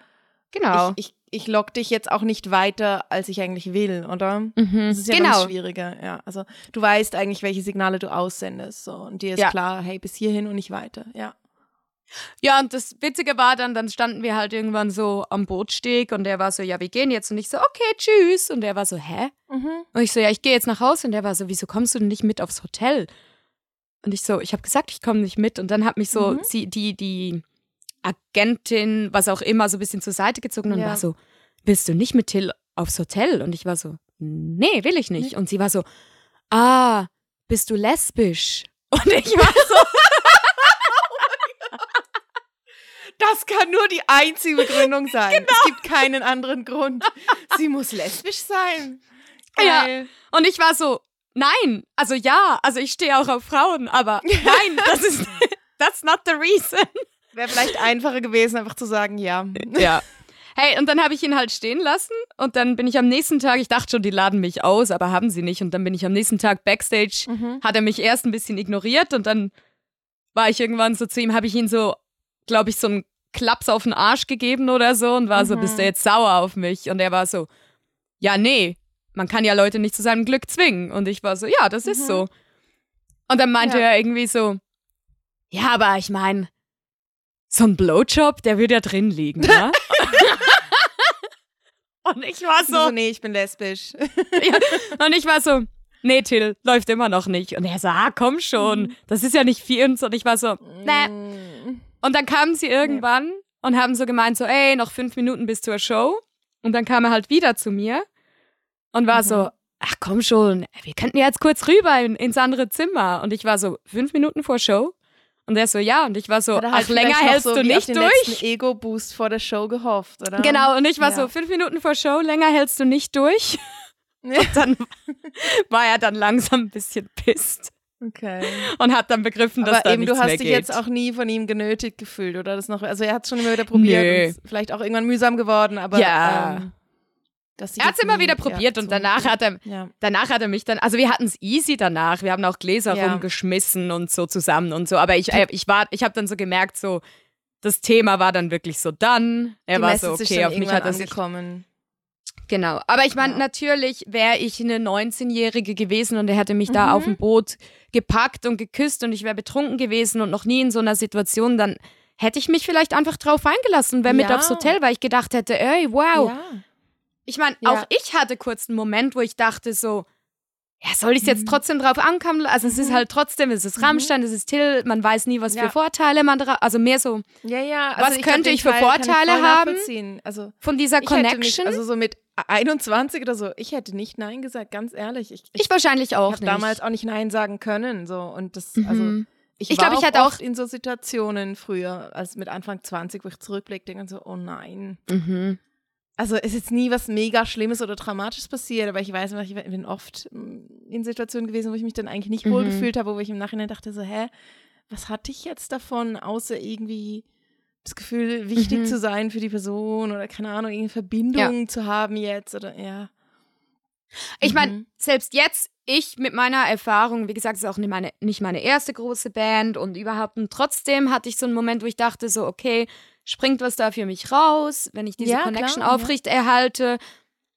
genau. ich, ich, ich lock dich jetzt auch nicht weiter, als ich eigentlich will, oder? Mhm. Das ist ja genau. schwieriger, ja. Also du weißt eigentlich, welche Signale du aussendest, so und dir ist Ja. klar, hey, bis hierhin und nicht weiter, ja. Ja, und das Witzige war dann, dann standen wir halt irgendwann so am Bootsteg und der war so, ja, wir gehen jetzt. Und ich so, okay, tschüss. Und der war so, hä? Und ich so, ja, ich gehe jetzt nach Hause. Und der war so, wieso kommst du denn nicht mit aufs Hotel? Und ich so, ich habe gesagt, ich komme nicht mit. Und dann hat mich so Mhm. sie, die, die Agentin, was auch immer, so ein bisschen zur Seite gezogen und Ja. war so, willst du nicht mit Till aufs Hotel? Und ich war so, nee, will ich nicht. Und sie war so, ah, bist du lesbisch? Und ich war so, Das kann nur die einzige Begründung sein. Genau. Es gibt keinen anderen Grund. Sie muss lesbisch sein. Ja. Geil. Und ich war so, nein, also ja, also ich stehe auch auf Frauen, aber nein, das ist, that's not the reason. Wäre vielleicht einfacher gewesen, einfach zu sagen, ja. Ja. Hey, und dann habe ich ihn halt stehen lassen und dann bin ich am nächsten Tag, ich dachte schon, die laden mich aus, aber haben sie nicht. Und dann bin ich am nächsten Tag backstage, Mhm. hat er mich erst ein bisschen ignoriert und dann war ich irgendwann so zu ihm, habe ich ihn so, glaube ich, so einen Klaps auf den Arsch gegeben oder so und war so, Mhm. bist du jetzt sauer auf mich? Und er war so, ja, nee, man kann ja Leute nicht zu seinem Glück zwingen. Und ich war so, ja, das ist Mhm. so. Und dann meinte Ja. er irgendwie so, ja, aber ich meine, so ein Blowjob, der würde ja drin liegen, ne? Und ich war So, so, nee, ich bin lesbisch. und ich war so, nee, Till, läuft immer noch nicht. Und er so, ah, komm schon, das ist ja nicht für uns. Und ich war so, nee. Und dann kamen sie irgendwann und haben so gemeint, so, ey, noch fünf Minuten bis zur Show. Und dann kam er halt wieder zu mir und war so, ach komm schon, wir könnten ja jetzt kurz rüber in, ins andere Zimmer. Und ich war so, fünf Minuten vor Show? Und er so, ja. Und ich war so, ach, länger hältst so du wie auf nicht den durch? Ego-Boost vor der Show gehofft, oder? Genau, und ich war Ja. so, fünf Minuten vor Show, länger hältst du nicht durch. Ja. Und dann war er dann langsam ein bisschen pisst Okay. und hat dann begriffen, dass Aber da eben, nichts du hast mehr dich geht. jetzt auch nie von ihm genötigt gefühlt, oder? Das noch, also er hat es schon immer wieder probiert Nö. und ist vielleicht auch irgendwann mühsam geworden, aber Ja. ähm, er hat es immer wieder probiert und danach hat er, Ja. danach hat er mich dann, also wir hatten es easy danach, wir haben auch Gläser Ja. rumgeschmissen und so zusammen und so, aber ich, ich war, ich habe dann so gemerkt, so, das Thema war dann wirklich so dann. Er Die war Message so, okay, auf mich hat er sich angekommen. Genau. Aber ich meine, Ja. natürlich wäre ich eine 19-Jährige gewesen und er hätte mich da Mhm. auf dem Boot gepackt und geküsst und ich wäre betrunken gewesen und noch nie in so einer Situation, dann hätte ich mich vielleicht einfach drauf eingelassen und wäre mit Ja. aufs Hotel, weil ich gedacht hätte, ey, wow. Ja. Ich meine, auch ich hatte kurz einen Moment, wo ich dachte so, ja, soll ich es jetzt Mhm. trotzdem drauf ankommen? lassen? Also es ist Mhm. halt trotzdem, es ist Rammstein, es ist Till, man weiß nie, was Ja. für Vorteile man dra also mehr so Ja, ja. Was Also glaub, könnte den ich für Vorteile haben? Also von dieser ich Connection. also so mit 21 oder so, ich hätte nicht Nein gesagt, ganz ehrlich. Ich, ich wahrscheinlich auch habe nicht. damals auch nicht Nein sagen können. So. Und das, Mhm. also ich, Ich war glaub, ich hatte auch- in so Situationen früher, als mit Anfang 20, wo ich zurückblicke, denke so, oh nein. mhm. Also es ist jetzt nie was mega Schlimmes oder Dramatisches passiert, aber ich weiß noch, ich bin oft mm, in Situationen gewesen, wo ich mich dann eigentlich nicht Mhm. wohl gefühlt habe, wo ich im Nachhinein dachte so, hä, was hatte ich jetzt davon, außer irgendwie das Gefühl, wichtig Mhm. zu sein für die Person oder keine Ahnung, irgendeine Verbindung zu haben jetzt oder ja. Ich meine, Mhm. selbst jetzt, ich mit meiner Erfahrung, wie gesagt, es ist auch nicht meine, nicht meine erste große Band und überhaupt, und trotzdem hatte ich so einen Moment, wo ich dachte, so, okay, springt was da für mich raus, wenn ich diese Ja, Connection klar, ja. aufrecht erhalte,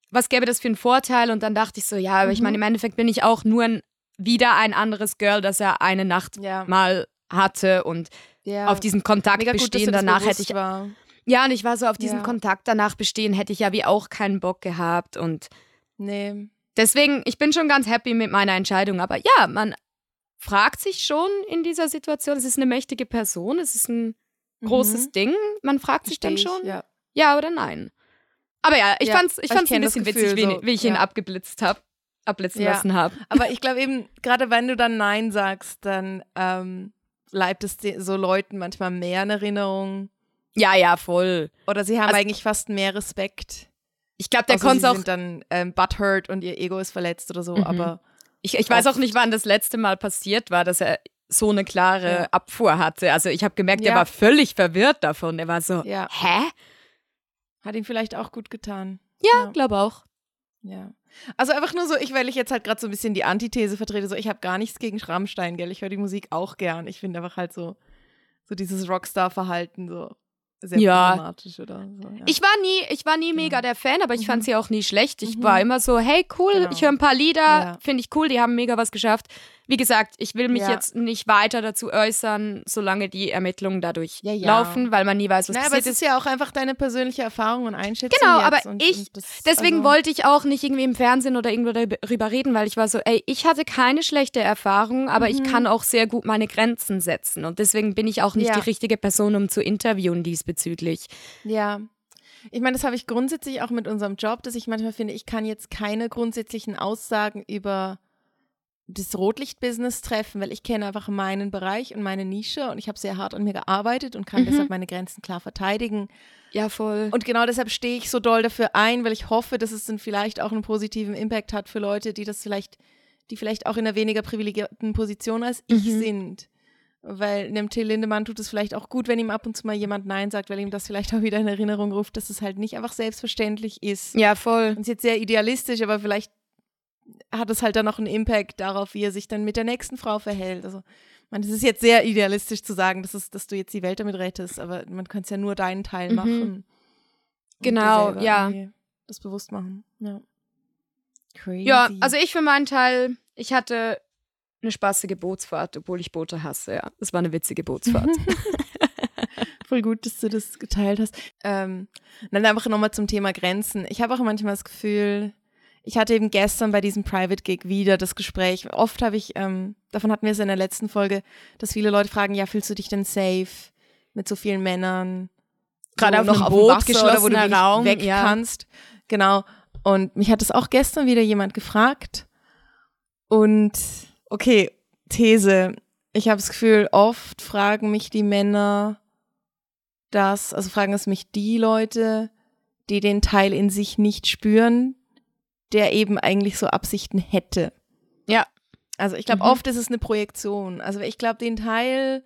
was gäbe das für einen Vorteil? Und dann dachte ich so, ja, aber ich Mhm. meine, im Endeffekt bin ich auch nur ein, wieder ein anderes Girl, das er eine Nacht Ja, mal hatte und ja. auf diesen Kontakt Mega gut, bestehen. das Danach hätte ich, war. ja, und ich war so auf diesen Ja. Kontakt danach bestehen, hätte ich ja wie auch keinen Bock gehabt und Nee. Deswegen, ich bin schon ganz happy mit meiner Entscheidung. Aber ja, man fragt sich schon in dieser Situation, es ist eine mächtige Person, es ist ein großes Mhm. Ding. Man fragt sich dann ich, schon, ja. Ja. oder nein. Aber ja, ich Ja, fand's, ich ich fand's ein bisschen Gefühl witzig, wie, so, wie ich ihn abgeblitzt habe, abblitzen lassen habe. Aber ich glaube eben, gerade wenn du dann Nein sagst, dann ähm, bleibt es so Leuten manchmal mehr in Erinnerung. Ja, ja, voll. Oder sie haben Also- eigentlich fast mehr Respekt Ich glaube, der konnte sie auch. sind dann ähm, butthurt und ihr Ego ist verletzt oder so, Mhm. aber Ich, ich weiß auch nicht, wann das letzte Mal passiert war, dass er so eine klare Ja. Abfuhr hatte. Also ich habe gemerkt, er Ja. war völlig verwirrt davon. Er war so, Ja. hä? hat ihm vielleicht auch gut getan. Ja, Ja. glaube auch. Ja. Also einfach nur so, ich, weil ich jetzt halt gerade so ein bisschen die Antithese vertrete, so ich habe gar nichts gegen Schrammstein, gell? Ich höre die Musik auch gern. Ich finde einfach halt so, so dieses Rockstar-Verhalten so sehr Ja. problematisch oder so. Ja. Ich war nie, ich war nie Genau. mega der Fan, aber ich fand Mhm. sie auch nie schlecht. Ich Mhm. war immer so, hey, cool, Genau. ich höre ein paar Lieder, Ja. finde ich cool, die haben mega was geschafft. Wie gesagt, ich will mich Ja. jetzt nicht weiter dazu äußern, solange die Ermittlungen dadurch Ja, ja. laufen, weil man nie weiß, was naja, aber passiert es ist. ist ja auch einfach deine persönliche Erfahrung und Einschätzung. Genau, aber und, ich- und das, Deswegen also, wollte ich auch nicht irgendwie im Fernsehen oder irgendwo darüber reden, weil ich war so, ey, ich hatte keine schlechte Erfahrung, aber ich Mhm. kann auch sehr gut meine Grenzen setzen. Und deswegen bin ich auch nicht die richtige Person, um zu interviewen diesbezüglich. Ja. Ich meine, das habe ich grundsätzlich auch mit unserem Job, dass ich manchmal finde, ich kann jetzt keine grundsätzlichen Aussagen über das Rotlicht-Business treffen, weil ich kenne einfach meinen Bereich und meine Nische und ich habe sehr hart an mir gearbeitet und kann Mhm. deshalb meine Grenzen klar verteidigen. Ja, voll. Und genau deshalb stehe ich so doll dafür ein, weil ich hoffe, dass es dann vielleicht auch einen positiven Impact hat für Leute, die das vielleicht, die vielleicht auch in einer weniger privilegierten Position als ich Mhm. sind. Weil einem Till Lindemann tut es vielleicht auch gut, wenn ihm ab und zu mal jemand Nein sagt, weil ihm das vielleicht auch wieder in Erinnerung ruft, dass es halt nicht einfach selbstverständlich ist. ja, voll. Und ist jetzt sehr idealistisch, aber vielleicht hat es halt dann noch einen Impact darauf, wie er sich dann mit der nächsten Frau verhält. Also, man, es ist jetzt sehr idealistisch zu sagen, dass, es, dass du jetzt die Welt damit rettest, aber man kann es ja nur deinen Teil Mhm. machen. Und Genau, ja. Das bewusst machen. Ja. Crazy. Ja, also ich für meinen Teil, ich hatte eine spaßige Bootsfahrt, obwohl ich Boote hasse, ja. Es war eine witzige Bootsfahrt. Voll gut, dass du das geteilt hast. Ähm, dann einfach nochmal zum Thema Grenzen. Ich habe auch manchmal das Gefühl, ich hatte eben gestern bei diesem Private Gig wieder das Gespräch. Oft habe ich, ähm, davon hatten wir es in der letzten Folge, dass viele Leute fragen, ja, fühlst du dich denn safe mit so vielen Männern? Gerade so auf einem dem Boot, Wasser oder wo du wenig Raum, weg ja. kannst. Genau. Und mich hat das auch gestern wieder jemand gefragt. Und okay, These. Ich habe das Gefühl, oft fragen mich die Männer das, also fragen es mich die Leute, die den Teil in sich nicht spüren, der eben eigentlich so Absichten hätte. Ja. Also ich glaube, Mhm. oft ist es eine Projektion. Also ich glaube, den Teil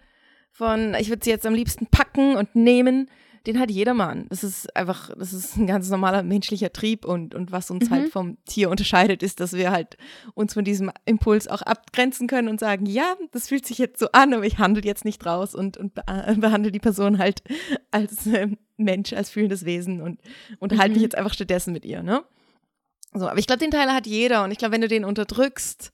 von, ich würde sie jetzt am liebsten packen und nehmen, den hat jedermann. Das ist einfach, das ist ein ganz normaler menschlicher Trieb und, und was uns Mhm. halt vom Tier unterscheidet, ist, dass wir halt uns von diesem Impuls auch abgrenzen können und sagen, ja, das fühlt sich jetzt so an, aber ich handle jetzt nicht raus und, und äh, behandle die Person halt als äh, Mensch, als fühlendes Wesen und unterhalte mich Mhm. jetzt einfach stattdessen mit ihr, ne? So, aber ich glaube, den Teil hat jeder und ich glaube, wenn du den unterdrückst,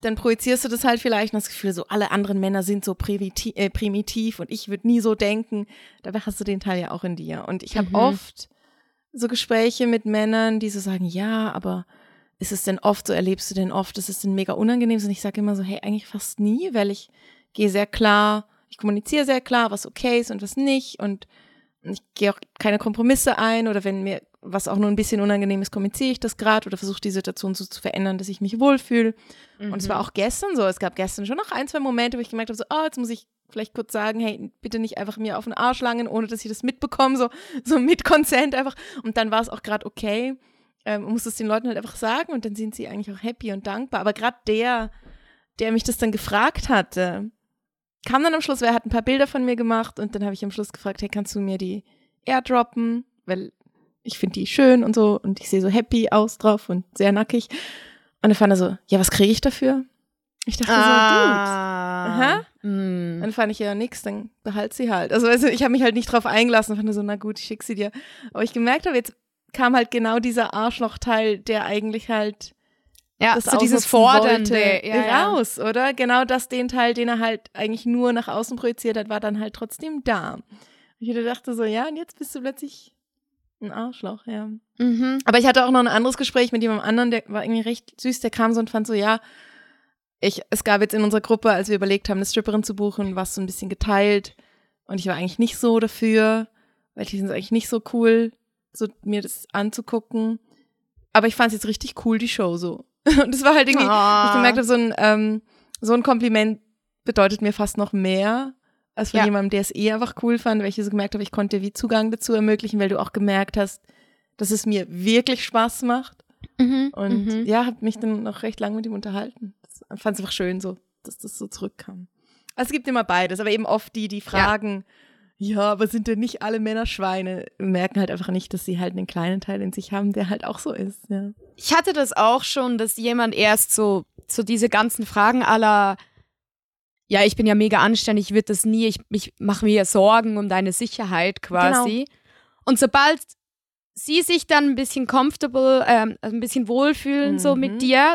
dann projizierst du das halt vielleicht und das Gefühl, so alle anderen Männer sind so primitiv, äh, primitiv und ich würde nie so denken. Dabei hast du den Teil ja auch in dir. Und ich habe Mhm. oft so Gespräche mit Männern, die so sagen, ja, aber ist es denn oft so, erlebst du denn oft, ist es denn mega unangenehm? Und ich sage immer so, hey, eigentlich fast nie, weil ich gehe sehr klar, ich kommuniziere sehr klar, was okay ist und was nicht und ich gehe auch keine Kompromisse ein oder wenn mir was auch nur ein bisschen unangenehm ist, kommuniziere ich das gerade oder versuche die Situation so zu verändern, dass ich mich wohlfühle. Und es war auch gestern so. Es gab gestern schon noch ein, zwei Momente, wo ich gemerkt habe, so, oh, jetzt muss ich vielleicht kurz sagen, hey, bitte nicht einfach mir auf den Arsch langen, ohne dass ich das mitbekomme, so, so mit Consent einfach. Und dann war es auch gerade okay. Ähm, man muss es den Leuten halt einfach sagen und dann sind sie eigentlich auch happy und dankbar. Aber gerade der, der mich das dann gefragt hatte, kam dann am Schluss, wer hat ein paar Bilder von mir gemacht und dann habe ich am Schluss gefragt, hey, kannst du mir die airdroppen? Weil ich finde die schön und so und ich sehe so happy aus drauf und sehr nackig. Und dann fand er so, ja, was kriege ich dafür? Ich dachte so, Ah. Aha. Mm. dude. Dann fand ich ja nix, dann behalt sie halt. Also, also ich habe mich halt nicht drauf eingelassen und fand so, na gut, ich schick sie dir. Aber ich gemerkt habe, jetzt kam halt genau dieser Arschlochteil, der eigentlich halt Ja, das so dieses Fordernde. Ja, ja. raus, oder? Genau das, den Teil, den er halt eigentlich nur nach außen projiziert hat, war dann halt trotzdem da. Ich dachte so, ja, und jetzt bist du plötzlich ein Arschloch, ja. Mhm. Aber ich hatte auch noch ein anderes Gespräch mit jemandem anderen, der war irgendwie recht süß, der kam so und fand so, ja, ich, es gab jetzt in unserer Gruppe, als wir überlegt haben, eine Stripperin zu buchen, was so ein bisschen geteilt. Und ich war eigentlich nicht so dafür, weil ich finde es eigentlich nicht so cool, so mir das anzugucken. Aber ich fand es jetzt richtig cool, die Show so. Und es war halt irgendwie, Ah. ich gemerkt habe, so ein, ähm, so ein Kompliment bedeutet mir fast noch mehr, als von Ja. jemandem, der es eh einfach cool fand, weil ich so gemerkt habe, ich konnte dir wie Zugang dazu ermöglichen, weil du auch gemerkt hast, dass es mir wirklich Spaß macht. Mhm. Und mhm. ja, habe mich dann noch recht lange mit ihm unterhalten. Fand es einfach schön so, dass das so zurückkam. Also es gibt immer beides, aber eben oft die, die fragen, ja, aber sind denn nicht alle Männer Schweine? Merken halt einfach nicht, dass sie halt einen kleinen Teil in sich haben, der halt auch so ist. Ja. Ich hatte das auch schon, dass jemand erst so, so diese ganzen Fragen aller, ja, ich bin ja mega anständig, ich würde das nie, ich, ich mache mir Sorgen um deine Sicherheit quasi. Und sobald sie sich dann ein bisschen comfortable, ähm, ein bisschen wohlfühlen so Mhm. mit dir,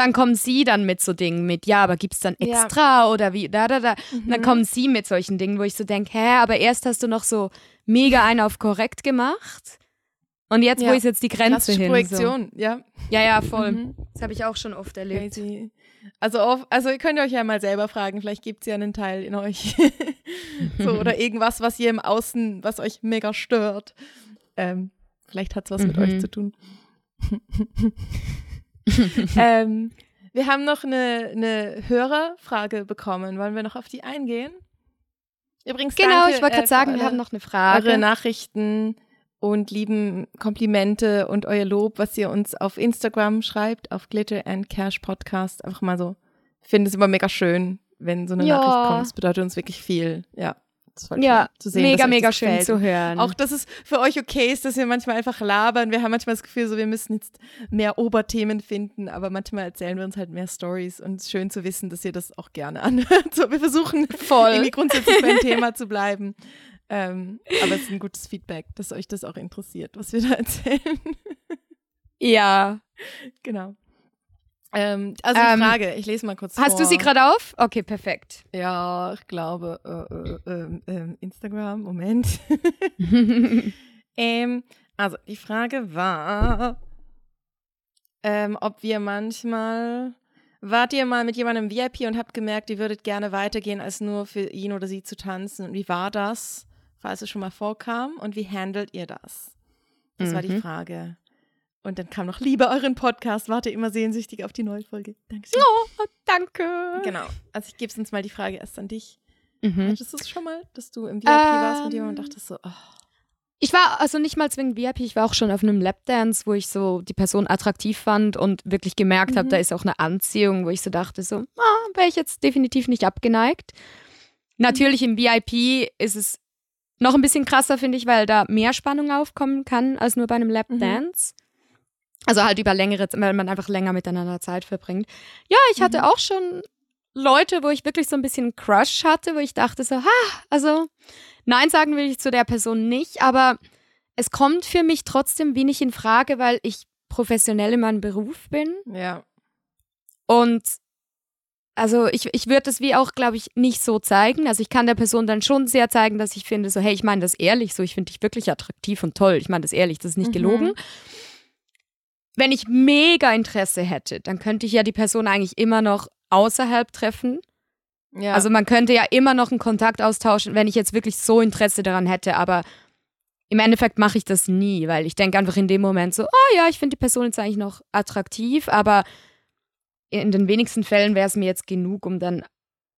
dann kommen sie dann mit so Dingen mit, ja, aber gibt's dann Ja. extra oder wie, da, da, da. Und dann Mhm. kommen sie mit solchen Dingen, wo ich so denke, hä, aber erst hast du noch so mega einen auf korrekt gemacht. Und jetzt, wo Ja. ist jetzt die Grenze hin? So. Projektion, ja. Ja, ja, voll. Mhm. Das habe ich auch schon oft erlebt. Crazy. Also, auf, also ihr könnt euch ja mal selber fragen, vielleicht gibt es ja einen Teil in euch. so, oder irgendwas, was ihr im Außen, was euch mega stört. Ähm, vielleicht hat es was mit Mhm. euch zu tun. ähm, wir haben noch eine, eine Hörerfrage bekommen. Wollen wir noch auf die eingehen? Übrigens, Genau, danke, ich wollte äh, gerade sagen, für wir haben noch eine Frage. eure Nachrichten und lieben Komplimente und euer Lob, was ihr uns auf Instagram schreibt, auf Glitter and Cash Podcast. Einfach mal so. Ich finde es immer mega schön, wenn so eine Ja. Nachricht kommt. Das bedeutet uns wirklich viel. Ja. Ja, sehen, mega, mega schön gefällt. zu hören. Auch, dass es für euch okay ist, dass wir manchmal einfach labern. Wir haben manchmal das Gefühl, so wir müssen jetzt mehr Oberthemen finden, aber manchmal erzählen wir uns halt mehr Stories und es ist schön zu wissen, dass ihr das auch gerne anhört. So, wir versuchen voll. irgendwie grundsätzlich beim Thema zu bleiben. Ähm, aber es ist ein gutes Feedback, dass euch das auch interessiert, was wir da erzählen. Ja. genau. Ähm, also die Ähm, Frage, ich lese mal kurz Hast vor. du sie gerade auf? Okay, perfekt. Ja, ich glaube, äh, äh, ähm, Instagram, Moment. ähm, also die Frage war, ähm, ob wir manchmal, wart ihr mal mit jemandem im VIP und habt gemerkt, ihr würdet gerne weitergehen, als nur für ihn oder sie zu tanzen. Und wie war das, falls es schon mal vorkam? Und wie handelt ihr das? Das war die Mhm. Frage. Und dann kam noch, liebe euren Podcast, warte immer sehnsüchtig auf die neue Folge. Dankeschön. Oh, danke. Genau. Also ich gebe uns mal die Frage erst an dich. Mhm. Hattest du es schon mal, dass du im VIP warst mit jemandem und Ähm, dachtest so, oh, Ich war also nicht mal zwingend VIP, ich war auch schon auf einem Lapdance, wo ich so die Person attraktiv fand und wirklich gemerkt habe, Mhm. da ist auch eine Anziehung, wo ich so dachte, so, ah, wäre ich jetzt definitiv nicht abgeneigt. Natürlich im VIP ist es noch ein bisschen krasser, finde ich, weil da mehr Spannung aufkommen kann als nur bei einem Lapdance. Also halt über längere, Zeit, weil man einfach länger miteinander Zeit verbringt. Ja, ich hatte Mhm. auch schon Leute, wo ich wirklich so ein bisschen Crush hatte, wo ich dachte so, ha, also Nein sagen will ich zu der Person nicht, aber es kommt für mich trotzdem wenig in Frage, weil ich professionell in meinem Beruf bin ja. und also ich, ich würde das wie auch, glaube ich, nicht so zeigen. Also ich kann der Person dann schon sehr zeigen, dass ich finde, so, hey, ich meine das ehrlich, so, ich finde dich wirklich attraktiv und toll. Ich meine das ehrlich, das ist nicht Mhm. gelogen. Wenn ich mega Interesse hätte, dann könnte ich ja die Person eigentlich immer noch außerhalb treffen. ja. Also man könnte ja immer noch einen Kontakt austauschen, wenn ich jetzt wirklich so Interesse daran hätte, aber im Endeffekt mache ich das nie, weil ich denke einfach in dem Moment so, oh ja, ich finde die Person jetzt eigentlich noch attraktiv, aber in den wenigsten Fällen wäre es mir jetzt genug, um dann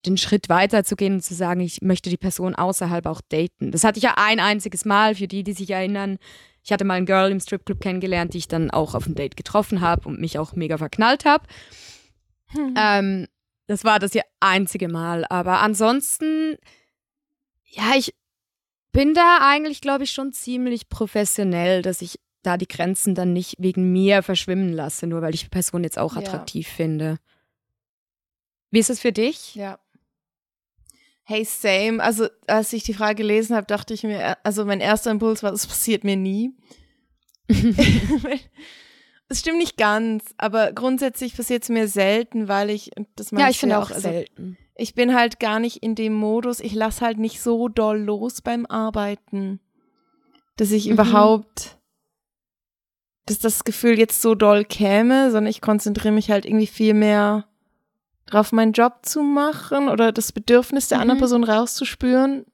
den Schritt weiterzugehen und zu sagen, ich möchte die Person außerhalb auch daten. Das hatte ich ja ein einziges Mal, für die, die sich erinnern. Ich hatte mal ein Girl im Stripclub kennengelernt, die ich dann auch auf dem Date getroffen habe und mich auch mega verknallt habe. Hm. Ähm, das war das ihr einzige Mal. Aber ansonsten, ja, ich bin da eigentlich, glaube ich, schon ziemlich professionell, dass ich da die Grenzen dann nicht wegen mir verschwimmen lasse, nur weil ich die Person jetzt auch Ja. attraktiv finde. Wie ist es für dich? ja. Hey, same. Also, als ich die Frage gelesen habe, dachte ich mir, also mein erster Impuls war, das passiert mir nie. Es stimmt nicht ganz, aber grundsätzlich passiert es mir selten, weil ich, das ja, ich finde auch also, selten. ich bin halt gar nicht in dem Modus, ich lasse halt nicht so doll los beim Arbeiten, dass ich Mhm. überhaupt, dass das Gefühl jetzt so doll käme, sondern ich konzentriere mich halt irgendwie viel mehr drauf, meinen Job zu machen oder das Bedürfnis der anderen Mhm. Person rauszuspüren.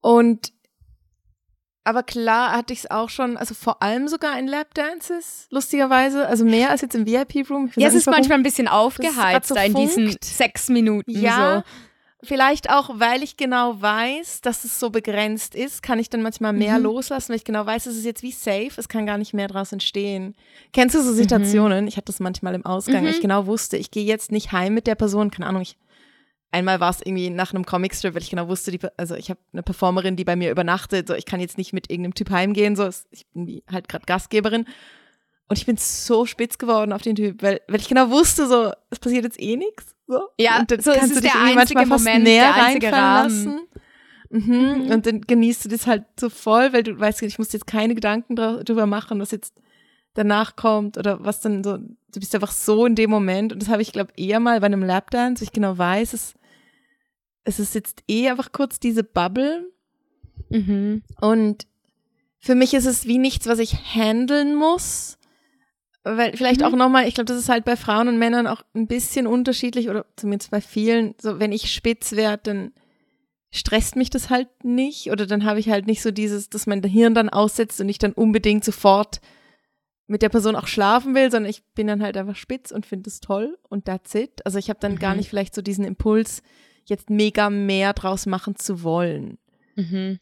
Und aber klar hatte ich es auch schon, also vor allem sogar in Lapdances, lustigerweise, also mehr als jetzt im VIP-Room. Ja, es ist manchmal ein bisschen aufgeheizt so da in diesen sechs Minuten. Ja, So. Vielleicht auch, weil ich genau weiß, dass es so begrenzt ist, kann ich dann manchmal mehr Mhm. loslassen, weil ich genau weiß, es ist jetzt wie safe, es kann gar nicht mehr draus entstehen. Kennst du so Situationen? Ich hatte das manchmal im Ausgang, Mhm. ich genau wusste, ich gehe jetzt nicht heim mit der Person, keine Ahnung, ich Einmal war es irgendwie nach einem Comicstrip, weil ich genau wusste, die, also ich habe eine Performerin, die bei mir übernachtet, so ich kann jetzt nicht mit irgendeinem Typ heimgehen, so ich bin halt gerade Gastgeberin und ich bin so spitz geworden auf den Typ, weil, weil ich genau wusste, so es passiert jetzt eh nichts. So. Ja, und dann so, kannst ist du dich der irgendwie einzige manchmal fast Moment, näher der einzige Rahmen. lassen. Mhm. Und dann genießt du das halt so voll, weil du weißt, ich muss jetzt keine Gedanken drüber machen, was jetzt danach kommt oder was dann so, du bist einfach so in dem Moment und das habe ich glaube eher mal bei einem Lapdance, wo ich genau weiß, es, es ist jetzt eh einfach kurz diese Bubble Mhm. und für mich ist es wie nichts, was ich handeln muss. Weil vielleicht Mhm. auch nochmal, ich glaube, das ist halt bei Frauen und Männern auch ein bisschen unterschiedlich oder zumindest bei vielen. So, wenn ich spitz werde, dann stresst mich das halt nicht oder dann habe ich halt nicht so dieses, dass mein Hirn dann aussetzt und ich dann unbedingt sofort mit der Person auch schlafen will, sondern ich bin dann halt einfach spitz und finde es toll und that's it. Also ich habe dann gar Mhm. nicht vielleicht so diesen Impuls, jetzt mega mehr draus machen zu wollen. Mhm.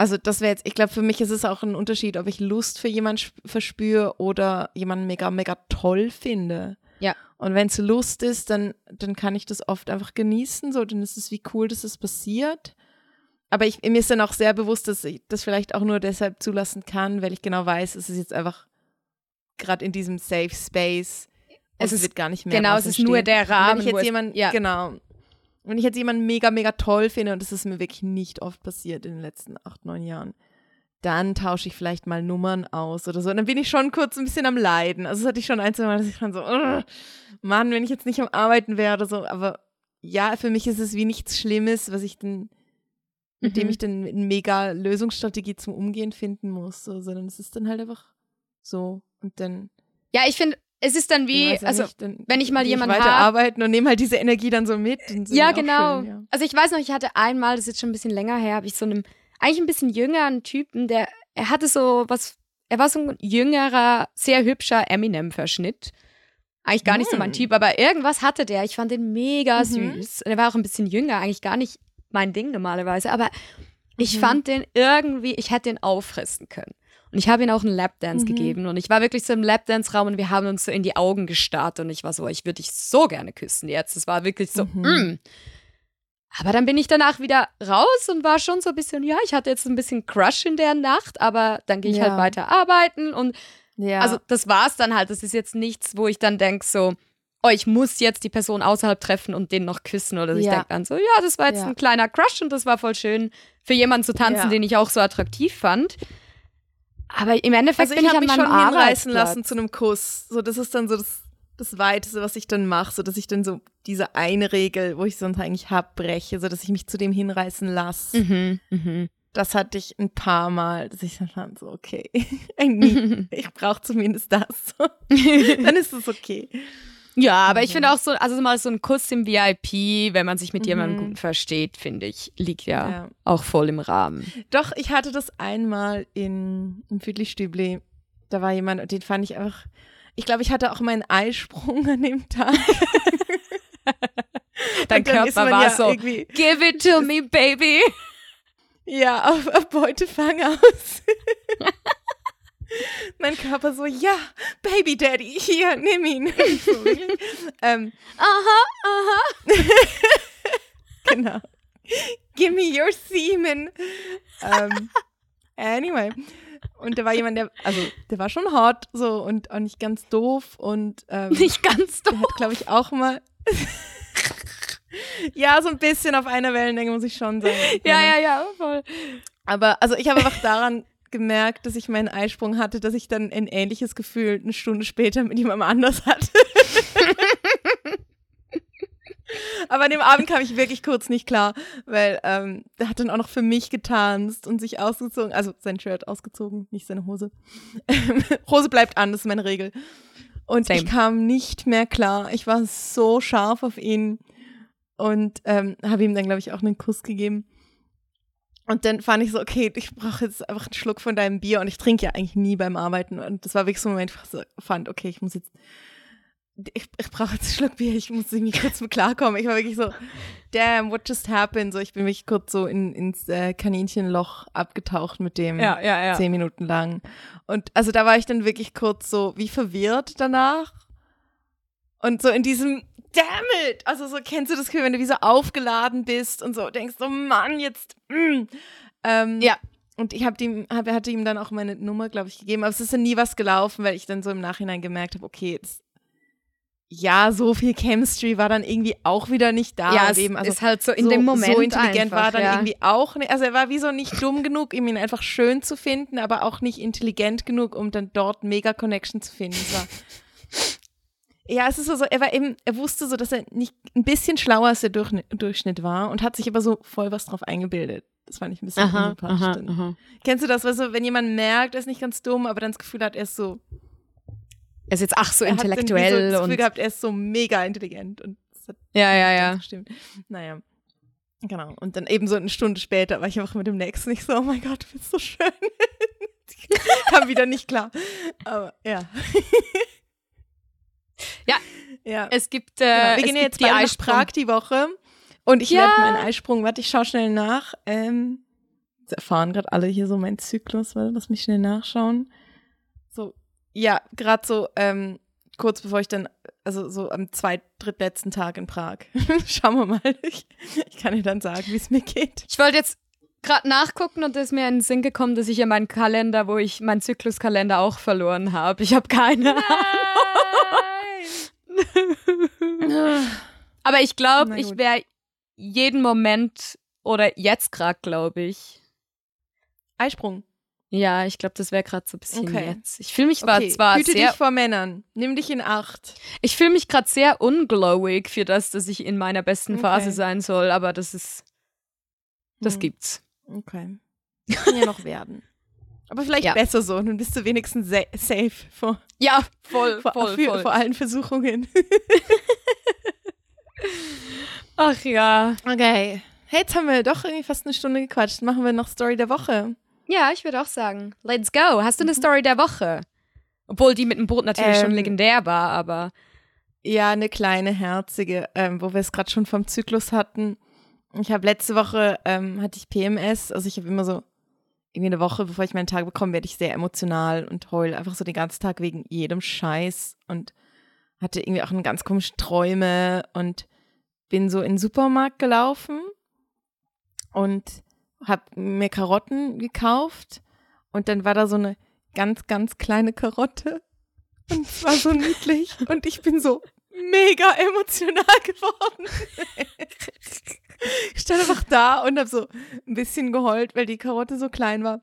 Also das wäre jetzt, ich glaube, für mich ist es auch ein Unterschied, ob ich Lust für jemanden sp- verspüre oder jemanden mega, mega toll finde. Ja. Und wenn es Lust ist, dann, dann kann ich das oft einfach genießen, so, dann ist es wie cool, dass es passiert. Aber ich, mir ist dann auch sehr bewusst, dass ich das vielleicht auch nur deshalb zulassen kann, weil ich genau weiß, es ist jetzt einfach gerade in diesem Safe Space. Es ist- wird gar nicht mehr. Genau, es ist nur entstehen. der Rahmen. Wenn ich jetzt es- jemanden, ja. genau. Wenn ich jetzt jemanden mega, mega toll finde, und das ist mir wirklich nicht oft passiert in den letzten acht, neun Jahren, dann tausche ich vielleicht mal Nummern aus oder so. Und dann bin ich schon kurz ein bisschen am Leiden. Also das hatte ich schon ein, zwei Mal, dass ich dann so, "Ugh, Mann, wenn ich jetzt nicht am Arbeiten wäre oder so. Aber ja, für mich ist es wie nichts Schlimmes, was ich dann, mit dem Mhm. ich dann eine mega Lösungsstrategie zum Umgehen finden muss. So, sondern es ist dann halt einfach so. Und dann Ja, ich finde, es ist dann wie, ja also nicht, dann wenn ich mal jemanden weiter hab- arbeiten und nehme halt diese Energie dann so mit. Ja, genau. Schön, ja. Also ich weiß noch, ich hatte einmal, das ist jetzt schon ein bisschen länger her, habe ich so einem, eigentlich ein bisschen jüngeren Typen, der, er hatte so was, er war so ein jüngerer, sehr hübscher Eminem-Verschnitt. Eigentlich gar nicht so mein Hm. Typ, aber irgendwas hatte der. Ich fand den mega Mhm. süß. Und er war auch ein bisschen jünger, eigentlich gar nicht mein Ding normalerweise, aber ich Mhm. fand den irgendwie, ich hätte den auffressen können. Und ich habe ihm auch einen Lapdance Mhm. gegeben. Und ich war wirklich so im Lapdance-Raum und wir haben uns so in die Augen gestarrt. Und ich war so, ich würde dich so gerne küssen jetzt. Es war wirklich so, Mhm. mm. Aber dann bin ich danach wieder raus und war schon so ein bisschen, ja, ich hatte jetzt ein bisschen Crush in der Nacht, aber dann gehe ich Ja. halt weiter arbeiten. Und Ja. also das war's dann halt. Das ist jetzt nichts, wo ich dann denke so, oh, ich muss jetzt die Person außerhalb treffen und den noch küssen. Oder ich Ja. denke dann so, ja, das war jetzt Ja. ein kleiner Crush und das war voll schön für jemanden zu tanzen, Ja. den ich auch so attraktiv fand. Aber im Endeffekt also bin ich ich an mich meinem schon hinreißen lassen zu einem Kuss. So, das ist dann so das, das Weiteste, was ich dann mache, so dass ich dann so diese eine Regel, wo ich sonst eigentlich hab, breche, so dass ich mich zu dem hinreißen lasse. Mhm, mhm. Das hatte ich ein paar Mal, dass ich dann fand, so, okay, ich brauche zumindest das. dann ist es okay. Ja, aber ich Mhm. finde auch so, also mal so ein Kuss im VIP, wenn man sich mit jemandem Mhm. gut versteht, finde ich, liegt ja, Ja. auch voll im Rahmen. Doch, ich hatte das einmal in, im Füdli-Stübli. Da war jemand, und den fand ich einfach. Ich glaube, ich hatte auch meinen Eisprung an dem Tag. Dein Körper man war ja so, give it to me, baby. Ja, auf, auf Beutefang aus. mein Körper so, ja, Baby Daddy, hier, nimm ihn. so, ähm, Aha, aha. genau. Give me your semen. ähm, anyway. Und da war jemand, der, also, der war schon hot, so, und auch nicht ganz doof und, ähm, Nicht ganz Der doof. hat, glaube ich, auch mal. ja, so ein bisschen auf einer Wellenlänge, muss ich schon sagen. Ja, ja, ja, voll. Aber also ich habe einfach daran gemerkt, dass ich meinen Eisprung hatte, dass ich dann ein ähnliches Gefühl eine Stunde später mit jemandem anders hatte. Aber an dem Abend kam ich wirklich kurz nicht klar, weil ähm, der hat dann auch noch für mich getanzt und sich ausgezogen, also sein Shirt ausgezogen, nicht seine Hose. Hose bleibt an, das ist meine Regel. Und Same. ich kam nicht mehr klar. Ich war so scharf auf ihn und ähm, habe ihm dann, glaube ich, auch einen Kuss gegeben. Und dann fand ich so, okay, ich brauche jetzt einfach einen Schluck von deinem Bier und ich trinke ja eigentlich nie beim Arbeiten. Und das war wirklich so ein Moment, wo ich so fand, okay, ich muss jetzt ich, ich brauche jetzt einen Schluck Bier, ich muss irgendwie kurz mit klarkommen. Ich war wirklich so, damn, what just happened? So, ich bin wirklich kurz so in, ins äh, Kaninchenloch abgetaucht mit dem Ja, ja, ja. zehn Minuten lang. Und also da war ich dann wirklich kurz so wie verwirrt danach. Und so in diesem, damn it! Also so kennst du das Gefühl, wenn du wie so aufgeladen bist und so denkst, oh Mann, jetzt, mm. ähm, Ja. Und ich hab ihm, hab, hatte ihm dann auch meine Nummer, glaube ich, gegeben. Aber es ist dann nie was gelaufen, weil ich dann so im Nachhinein gemerkt habe, okay, jetzt, ja, so viel Chemistry war dann irgendwie auch wieder nicht da. ja, es eben, also ist halt so in so, dem Moment so intelligent einfach, war dann ja. irgendwie auch nicht. Also er war wie so nicht dumm genug, um ihn einfach schön zu finden, aber auch nicht intelligent genug, um dann dort mega Connection zu finden. Es war ja, es ist so, er war eben, er wusste so, dass er nicht ein bisschen schlauer als der Durchschnitt, Durchschnitt war und hat sich aber so voll was drauf eingebildet. Das fand ich ein bisschen Aha, aha, aha. Kennst du das, weißt du, wenn jemand merkt, er ist nicht ganz dumm, aber dann das Gefühl hat, er ist so Er ist jetzt ach so er hat so intellektuell das Gefühl und gehabt, er ist so mega intelligent und das hat ja, ja, ja. ganz gestimmt. Naja. Genau. Und dann eben so eine Stunde später war ich einfach mit dem nächsten nicht so, oh mein Gott, du bist so schön. Kam wieder nicht klar. Aber. Ja. Ja. Es gibt, äh, Genau. Wir es gehen gibt jetzt die Eisprung. Prag die Woche. Und ich Ja. werde meinen Eisprung, warte, ich schaue schnell nach. Ähm, jetzt erfahren gerade alle hier so meinen Zyklus, weil lass mich schnell nachschauen. So, ja, gerade so, ähm, kurz bevor ich dann, also so am zweit, drittletzten Tag in Prag. Schauen wir mal. Ich, ich kann dir dann sagen, wie es mir geht. Ich wollte jetzt gerade nachgucken und da ist mir in den Sinn gekommen, dass ich ja meinen Kalender, wo ich meinen Zykluskalender auch verloren habe. Ich habe keine Ahnung. Aber ich glaube, ich wäre jeden Moment oder jetzt gerade, glaube ich. Eisprung. Ja, ich glaube, das wäre gerade so ein bisschen Okay. jetzt. Ich fühle mich zwar, Okay, zwar hüte sehr, dich vor Männern. Nimm dich in Acht. ich fühle mich gerade sehr unglowig für das, dass ich in meiner besten Phase Okay. sein soll, aber das ist, das Hm. gibt's. Okay. Kann ja noch werden. Aber vielleicht Ja. besser so, dann bist du wenigstens sa safe vor, Ja, voll, vor, voll, für, voll. vor allen Versuchungen. Ach ja. Okay. Hey, jetzt haben wir doch irgendwie fast eine Stunde gequatscht. Machen wir noch Story der Woche. Ja, ich würde auch sagen, let's go. Hast du eine Story der Woche? Obwohl die mit dem Boot natürlich schon Ähm, legendär war, aber Ja, eine kleine herzige, ähm, wo wir es gerade schon vom Zyklus hatten. Ich habe letzte Woche ähm, hatte ich PMS, also ich habe immer so irgendwie eine Woche, bevor ich meinen Tag bekomme, werde ich sehr emotional und heul einfach so den ganzen Tag wegen jedem Scheiß und hatte irgendwie auch eine ganz komische Träume und bin so in den Supermarkt gelaufen und habe mir Karotten gekauft und dann war da so eine ganz, ganz kleine Karotte und es war so niedlich und ich bin so mega emotional geworden. ich stand einfach da und habe so ein bisschen geheult, weil die Karotte so klein war.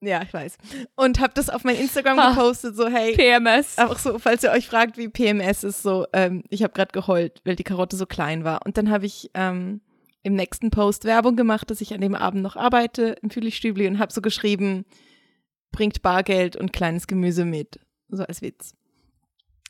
Ja, ich weiß. Und habe das auf mein Instagram Ha. gepostet, so hey, PMS. Einfach so, falls ihr euch fragt, wie PMS ist, so, ähm, ich habe gerade geheult, weil die Karotte so klein war. Und dann habe ich ähm, im nächsten Post Werbung gemacht, dass ich an dem Abend noch arbeite im Fühligstübli und habe so geschrieben, bringt Bargeld und kleines Gemüse mit. So als Witz.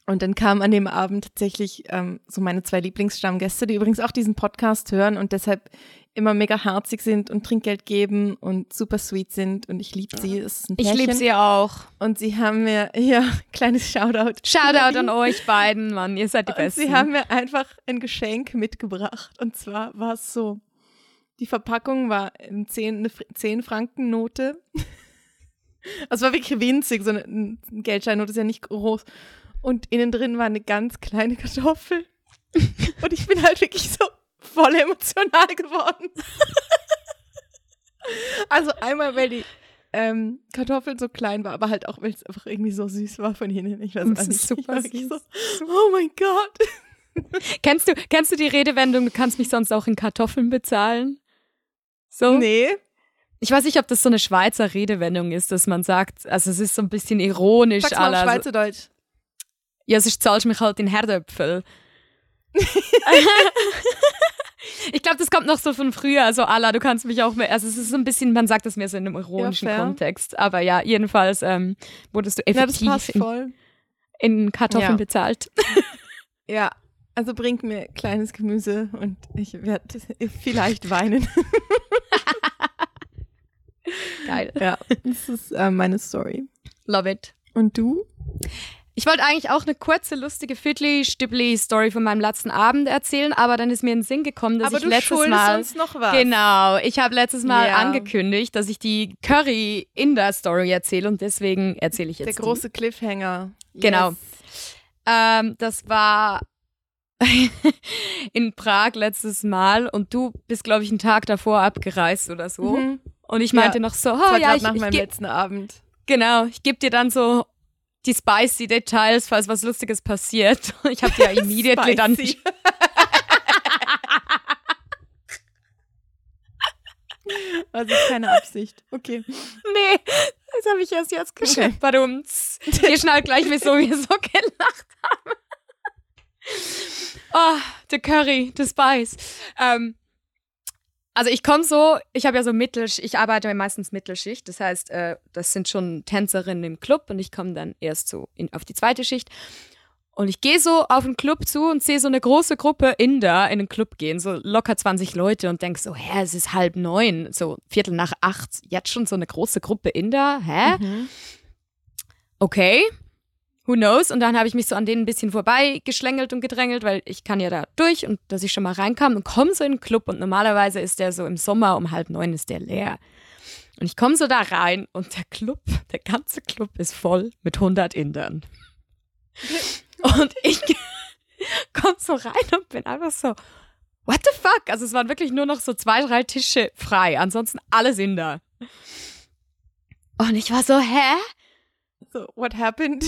Und dann kamen an dem Abend tatsächlich ähm, so meine zwei Lieblingsstammgäste, die übrigens auch diesen Podcast hören und deshalb immer mega herzig sind und Trinkgeld geben und super sweet sind und ich liebe sie. Ich liebe sie auch. Und sie haben mir, ja, kleines Shoutout. Shoutout an euch beiden, Mann. Ihr seid die Und Besten. sie haben mir einfach ein Geschenk mitgebracht. Und zwar war es so, die Verpackung war in 10, eine 10 Franken Note. Also es war wirklich winzig, so eine, eine Geldscheinnote ist ja nicht groß. Und innen drin war eine ganz kleine Kartoffel. Und ich bin halt wirklich so voll emotional geworden. Also einmal, weil die ähm, Kartoffel so klein war, aber halt auch, weil es einfach irgendwie so süß war von innen. Ich weiß Das ist nicht. super süß. So, oh mein Gott. kennst, du, kennst du die Redewendung, du kannst mich sonst auch in Kartoffeln bezahlen? So? Nee. Ich weiß nicht, ob das so eine Schweizer Redewendung ist, dass man sagt, also es ist so ein bisschen ironisch. Sag's mal alle, auf also, Schweizerdeutsch. Ja, sonst zahlst du mich halt in Herdöpfel. ich glaube, das kommt noch so von früher, also Allah, du kannst mich auch mehr, also es ist so ein bisschen, man sagt das mehr so in einem ironischen fair. Kontext, aber ja, jedenfalls ähm, wurdest du Ja, effektiv passt in, in Kartoffeln Ja. bezahlt. Ja, also bringt mir kleines Gemüse und ich werde vielleicht weinen. Geil. ja, das ist äh, meine Story. Love it. Und du? Ich wollte eigentlich auch eine kurze, lustige Fiddly-Stipply-Story von meinem letzten Abend erzählen, aber dann ist mir in den Sinn gekommen, dass Aber ich letztes Mal. uns noch was. Genau, ich habe letztes Mal Ja. angekündigt, dass ich die Curry-Inder-Story erzähle und deswegen erzähle ich jetzt. Der große Cliffhanger. Genau. Yes. Die. Ähm, das war in Prag letztes Mal und du bist, glaube ich, einen Tag davor abgereist oder so. Mhm. Und ich Ja. meinte noch so, oh ja, ich, nach ich meinem letzten Abend. Genau, ich gebe dir dann so die spicy Details, falls was Lustiges passiert. Ich habe dir immediately dann. Also ist keine Absicht. Okay. Nee, das habe ich erst jetzt geschafft. Warum? Ihr schnallt gleich, wieso wir so gelacht haben. Oh, the Curry, the Spice. Ähm, also ich komme so, ich habe ja so Mittelschicht, ich arbeite meistens Mittelschicht, das heißt, äh, das sind schon Tänzerinnen im Club und ich komme dann erst so in, auf die zweite Schicht. Und ich gehe so auf den Club zu und sehe so eine große Gruppe Inder in den Club gehen, so locker 20 Leute und denk so, hä, es ist halb neun, so Viertel nach acht, jetzt schon so eine große Gruppe Inder, hä? Mhm. Okay, who knows? Und dann habe ich mich so an denen ein bisschen vorbei geschlängelt und gedrängelt, weil ich kann ja da durch und dass ich schon mal reinkam und komme so in den Club und normalerweise ist der so im Sommer um halb neun ist der leer. Und ich komme so da rein und der Club, der ganze Club ist voll mit 100 Indern. Und ich komme so rein und bin einfach so, what the fuck? Also es waren wirklich nur noch so zwei, drei Tische frei, ansonsten alle Inder. Und ich war so, hä? So, what happened?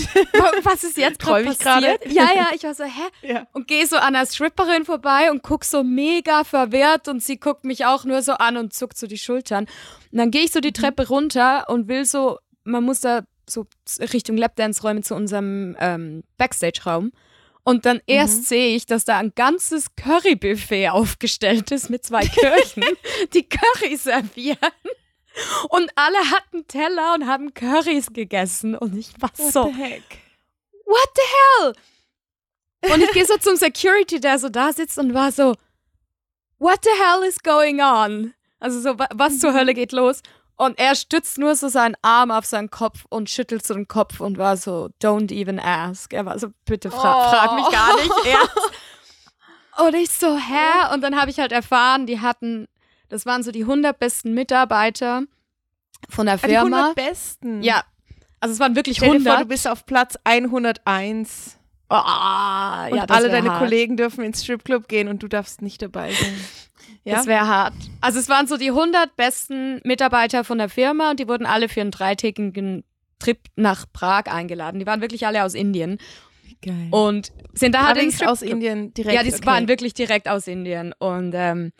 Was ist jetzt gerade passiert? Ja, ja, ich war so, hä? ja. Und gehe so an der Stripperin vorbei und guck so mega verwirrt und sie guckt mich auch nur so an und zuckt so die Schultern. Und dann gehe ich so die Treppe runter und will so, man muss da so Richtung Lapdance-Räume zu unserem ähm, Backstage-Raum. Und dann erst sehe ich, dass da ein ganzes Curry-Buffet aufgestellt ist mit zwei Kirchen, die Curry servieren. Und alle hatten Teller und haben Currys gegessen. Und ich war What so, the heck? what the hell? Und ich gehe so zum Security, der so da sitzt und war so, what the hell is going on? Also so, wa- was zur Hölle geht los? Und er stützt nur so seinen Arm auf seinen Kopf und schüttelt so den Kopf und war so, don't even ask. Er war so, bitte fra Oh. frag mich gar nicht erst. Und ich so, hä? Und dann habe ich halt erfahren, die hatten, das waren so die 100 besten Mitarbeiter von der Ah, Die 100 Firma. Besten. Ja, also es waren wirklich Stell dir 100. vor, du bist auf Platz 101. Ah, Und ja, alle deine hart. Kollegen dürfen ins Stripclub gehen und du darfst nicht dabei sein. Ja? Das wäre hart. Also es waren so die 100 besten Mitarbeiter von der Firma und die wurden alle für einen dreitägigen Trip nach Prag eingeladen. Die waren wirklich alle aus Indien geil. und sind da halt in den Allerdings aus Indien direkt. Ja, die okay. waren wirklich direkt aus Indien und ähm,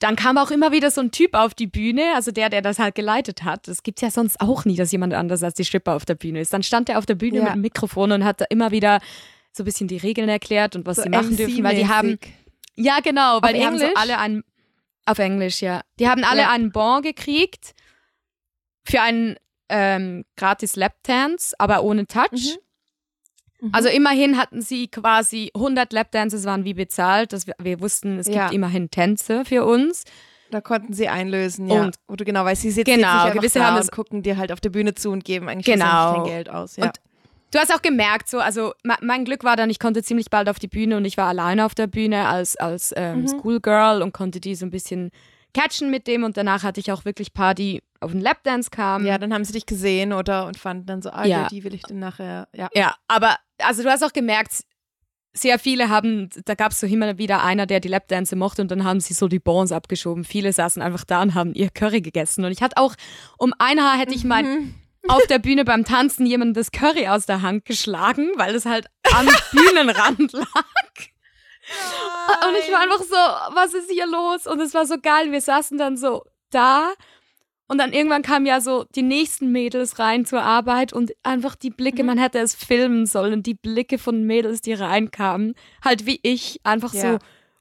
dann kam auch immer wieder so ein Typ auf die Bühne, also der, der das halt geleitet hat. Das gibt's ja sonst auch nie, dass jemand anders als die Stripper auf der Bühne ist. Dann stand er auf der Bühne Ja. mit dem Mikrofon und hat da immer wieder so ein bisschen die Regeln erklärt und was so sie machen dürfen, weil die haben ja, genau, weil Auf die haben so Englisch? alle einen auf Englisch, ja. Die haben alle Ja. einen Bon gekriegt für einen ähm, gratis Lapdance, aber ohne Touch. Mhm. Also immerhin hatten sie quasi 100 Lapdances waren wie bezahlt. Das wir, wir wussten, es Ja. gibt immerhin Tänze für uns. Da konnten sie einlösen, ja. Und- Oder genau, weil sie sitzen Genau, einfach gewisse haben und gucken dir halt auf der Bühne zu und geben eigentlich Genau. kein Geld aus. Ja. Und Du hast auch gemerkt, so, also me- mein Glück war dann, ich konnte ziemlich bald auf die Bühne und ich war alleine auf der Bühne als, als ähm, Mhm. Schoolgirl und konnte die so ein bisschen catchen mit dem und danach hatte ich auch wirklich paar, die auf den Lapdance kamen. ja, dann haben sie dich gesehen oder und fanden dann so, ah, Ja. die will ich dann nachher. Ja. Ja, aber also du hast auch gemerkt, sehr viele haben, da gab es so immer wieder einer, der die Lapdance mochte und dann haben sie so die Bons abgeschoben. Viele saßen einfach da und haben ihr Curry gegessen. Und ich hatte auch, um ein Haar hätte ich Mhm. auf der Bühne beim Tanzen jemandem das Curry aus der Hand geschlagen, weil es halt am Bühnenrand lag. Und ich war einfach so, was ist hier los? Und es war so geil. Wir saßen dann so da und dann irgendwann kamen ja so die nächsten Mädels rein zur Arbeit und einfach die Blicke, Mhm. man hätte es filmen sollen, die Blicke von Mädels, die reinkamen, halt wie ich, einfach Ja. so,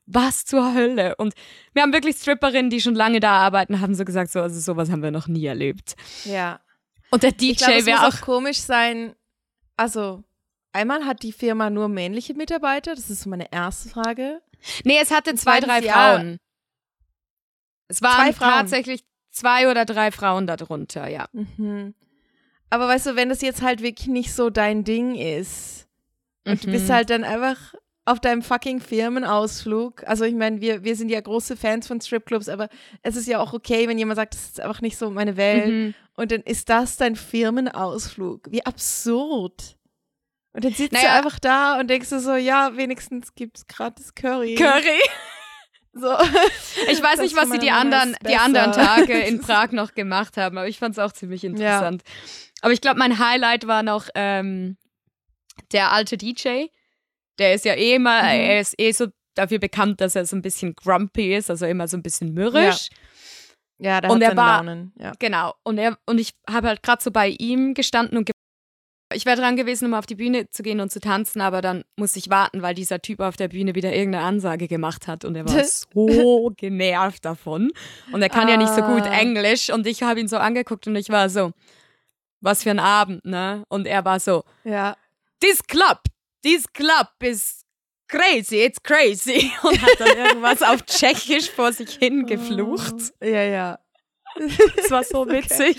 was zur Hölle? Und wir haben wirklich Stripperinnen, die schon lange da arbeiten, haben so gesagt, so, also sowas haben wir noch nie erlebt. ja. Und der DJ wäre muss auch auch komisch sein. Also, einmal hat die Firma nur männliche Mitarbeiter. Das ist so meine erste Frage. Nee, es hatte zwei, drei. Frauen. Es waren tatsächlich zwei oder drei Frauen darunter, ja. Mhm. Aber weißt du, wenn das jetzt halt wirklich nicht so dein Ding ist und du bist Mhm. halt dann einfach auf deinem fucking Firmenausflug. Also ich meine, wir, wir sind ja große Fans von Stripclubs, aber es ist ja auch okay, wenn jemand sagt, das ist einfach nicht so meine Welt. Mhm. Und dann ist das dein Firmenausflug. Wie absurd. Und dann sitzt du Naja. einfach da und denkst du so, ja, wenigstens gibt's gratis Curry. Curry. So. Ich weiß Das nicht, was sie die anderen, die anderen. Tage in Prag noch gemacht haben, aber ich fand es auch ziemlich interessant. Aber ich glaube, mein Highlight war noch ähm, der alte DJ. Der ist ja eh immer, Mhm. er ist eh so dafür bekannt, dass er so ein bisschen grumpy ist, also immer so ein bisschen mürrisch. Ja, der Und hat er war- Launen. Ja. Genau. Und er und ich habe halt gerade so bei ihm gestanden und ich wäre dran gewesen, um auf die Bühne zu gehen und zu tanzen, aber dann musste ich warten, weil dieser Typ auf der Bühne wieder irgendeine Ansage gemacht hat und er war so genervt davon. Und er kann ja nicht so gut Ah. Englisch und ich habe ihn so angeguckt und ich war so, was für ein Abend, ne? Und er war so, ja. this club, this club is crazy, it's crazy. Und hat dann irgendwas auf Tschechisch vor sich hin geflucht. Oh. Ja, ja. Das war so witzig.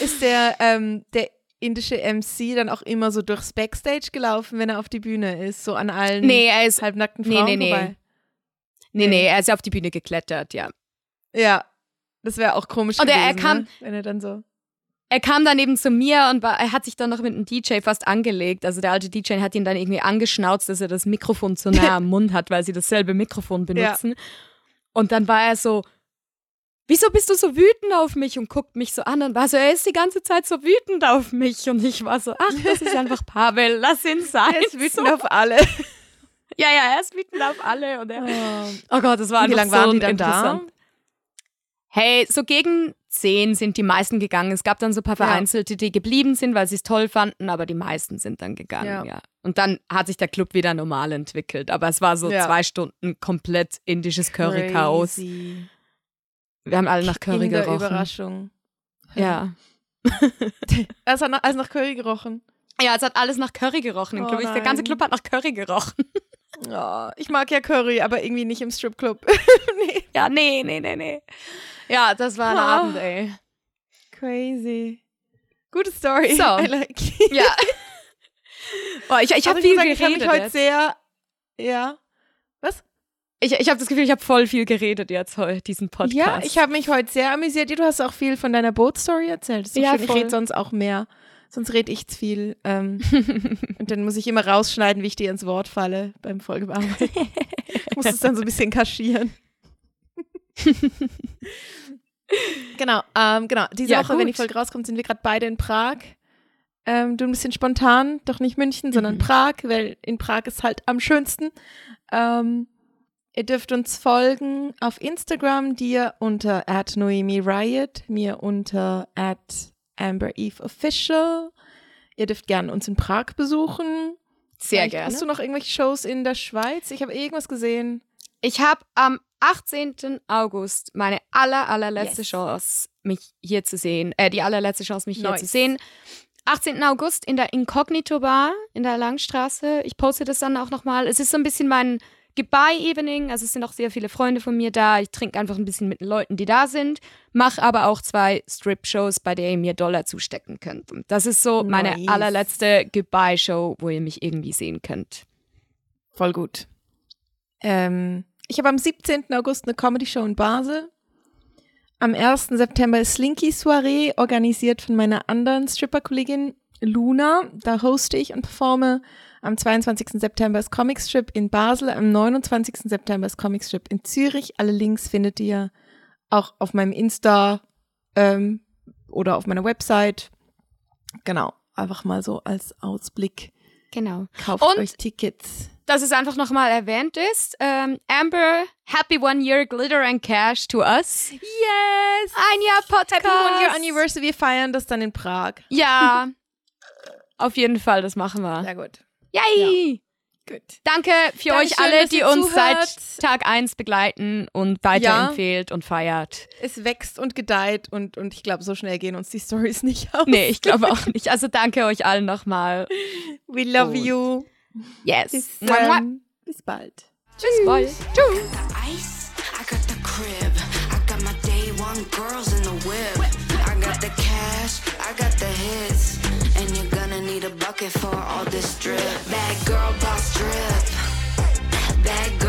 Ist der, ähm, der indische MC dann auch immer so durchs Backstage gelaufen, wenn er auf die Bühne ist? So an allen Nee, er ist halbnackten Nee, Frauen nee, nee. vorbei? Nee, nee, er ist auf die Bühne geklettert, ja. Ja. Das wäre auch komisch Und er- gewesen, er kam- ne? wenn er dann so. Er kam dann eben zu mir und war, er hat sich dann noch mit dem DJ fast angelegt. Also der alte DJ hat ihn dann irgendwie angeschnauzt, dass er das Mikrofon zu nah am Mund hat, weil sie dasselbe Mikrofon benutzen. Und dann war er so, wieso bist du so wütend auf mich? Und guckt mich so an und war so, er ist die ganze Zeit so wütend auf mich. Und ich war so, ach, das ist einfach Pavel, lass ihn sein. Er ist wütend auf alle. Ja, ja, er ist wütend auf alle. Und er, Oh. oh Gott, das war Wie einfach lange so waren die dann interessant. da? Hey, so gegen zehn sind die meisten gegangen. Es gab dann so ein paar. Vereinzelte, die geblieben sind, weil sie es toll fanden, aber die meisten sind dann gegangen, Ja. ja. Und dann hat sich der Club wieder normal entwickelt. Aber es war so Ja. zwei Stunden komplett indisches Curry-Chaos. Wir haben alle nach Curry In der gerochen. Überraschung. Ja. Es hat also nach Curry gerochen. Ja, es hat alles nach Curry gerochen. im Oh Club. Der ganze nein. Club hat nach Curry gerochen. Oh, ich mag ja Curry, aber irgendwie nicht im Stripclub. nee. Ja, nee, nee, nee, nee. Ja, das war ein Oh. Abend, ey. Crazy. Gute Story. So. Like. Ja. Boah, ich ich habe viel muss sagen, ich habe geredet. mich heute sehr. Ja. Ich, ich habe das Gefühl, ich habe voll viel geredet jetzt heute, diesen Podcast. Ja, ich habe mich heute sehr amüsiert. Du hast auch viel von deiner Bootstory erzählt. So Ja, schön. Ich rede sonst auch mehr. Sonst rede ich zu viel. Ähm, und dann muss ich immer rausschneiden, wie ich dir ins Wort falle beim Folgebearbeiten. ich muss es dann so ein bisschen kaschieren. genau, ähm, genau. Diese Ja, Woche, wenn die gut. Folge rauskommt, sind wir gerade beide in Prag. Ähm, du ein bisschen spontan, doch nicht München, sondern Mhm. Prag, weil in Prag ist halt am schönsten. Ähm, ihr dürft uns folgen auf Instagram, dir unter at Noemi Riot, mir unter at Amber Eve Official. Ihr dürft gerne uns in Prag besuchen. Sehr Vielleicht gerne. Hast du noch irgendwelche Shows in der Schweiz? Ich habe irgendwas gesehen. Ich habe am 18. August meine aller, allerletzte Yes. Chance, mich hier zu sehen. Äh, die allerletzte Chance, mich hier Nice. zu sehen. 18. August in der Incognito Bar in der Langstraße. Ich poste das dann auch nochmal. Es ist so ein bisschen mein Goodbye-Evening. Also es sind auch sehr viele Freunde von mir da. Ich trinke einfach ein bisschen mit den Leuten, die da sind. Mache aber auch zwei Strip-Shows, bei der ihr mir Dollar zustecken könnt. Und das ist so meine Nice. allerletzte Goodbye-Show, wo ihr mich irgendwie sehen könnt. Voll gut. Ähm, ich habe am 17. August eine Comedy-Show in Basel. Am 1. September ist Slinky Soiree, organisiert von meiner anderen Stripper-Kollegin Luna. Da hoste ich und performe. Am 22. September ist Comic Strip in Basel. Am 29. September ist Comic Strip in Zürich. Alle Links findet ihr auch auf meinem Insta ähm, oder auf meiner Website. Genau, einfach mal so als Ausblick. Genau. Kauft Und- euch Tickets. dass es einfach nochmal erwähnt ist. Ähm, Amber, happy one year glitter and cash to us. Yes! Ein Jahr Podcast. Happy One Year Anniversary. Wir feiern das dann in Prag. Ja, auf jeden Fall, das machen wir. Sehr gut. Yay! Gut. Danke für Dankeschön, euch alle, die uns zuhört. seit Tag 1 begleiten und weiterempfehlt und feiert. Es wächst und gedeiht und, und ich glaube, so schnell gehen uns die Stories nicht aus. Nee, ich glaube auch nicht. Also danke euch allen nochmal. We love Und- you. Yes. Bis, ähm, bis bald. Tschüss, bye. Tschüss. the ice, I got the crib. I got my day one girls in the whip. the cash, I got the hits. And you're gonna need a bucket for all this drip. Bad girl boss drip. Bad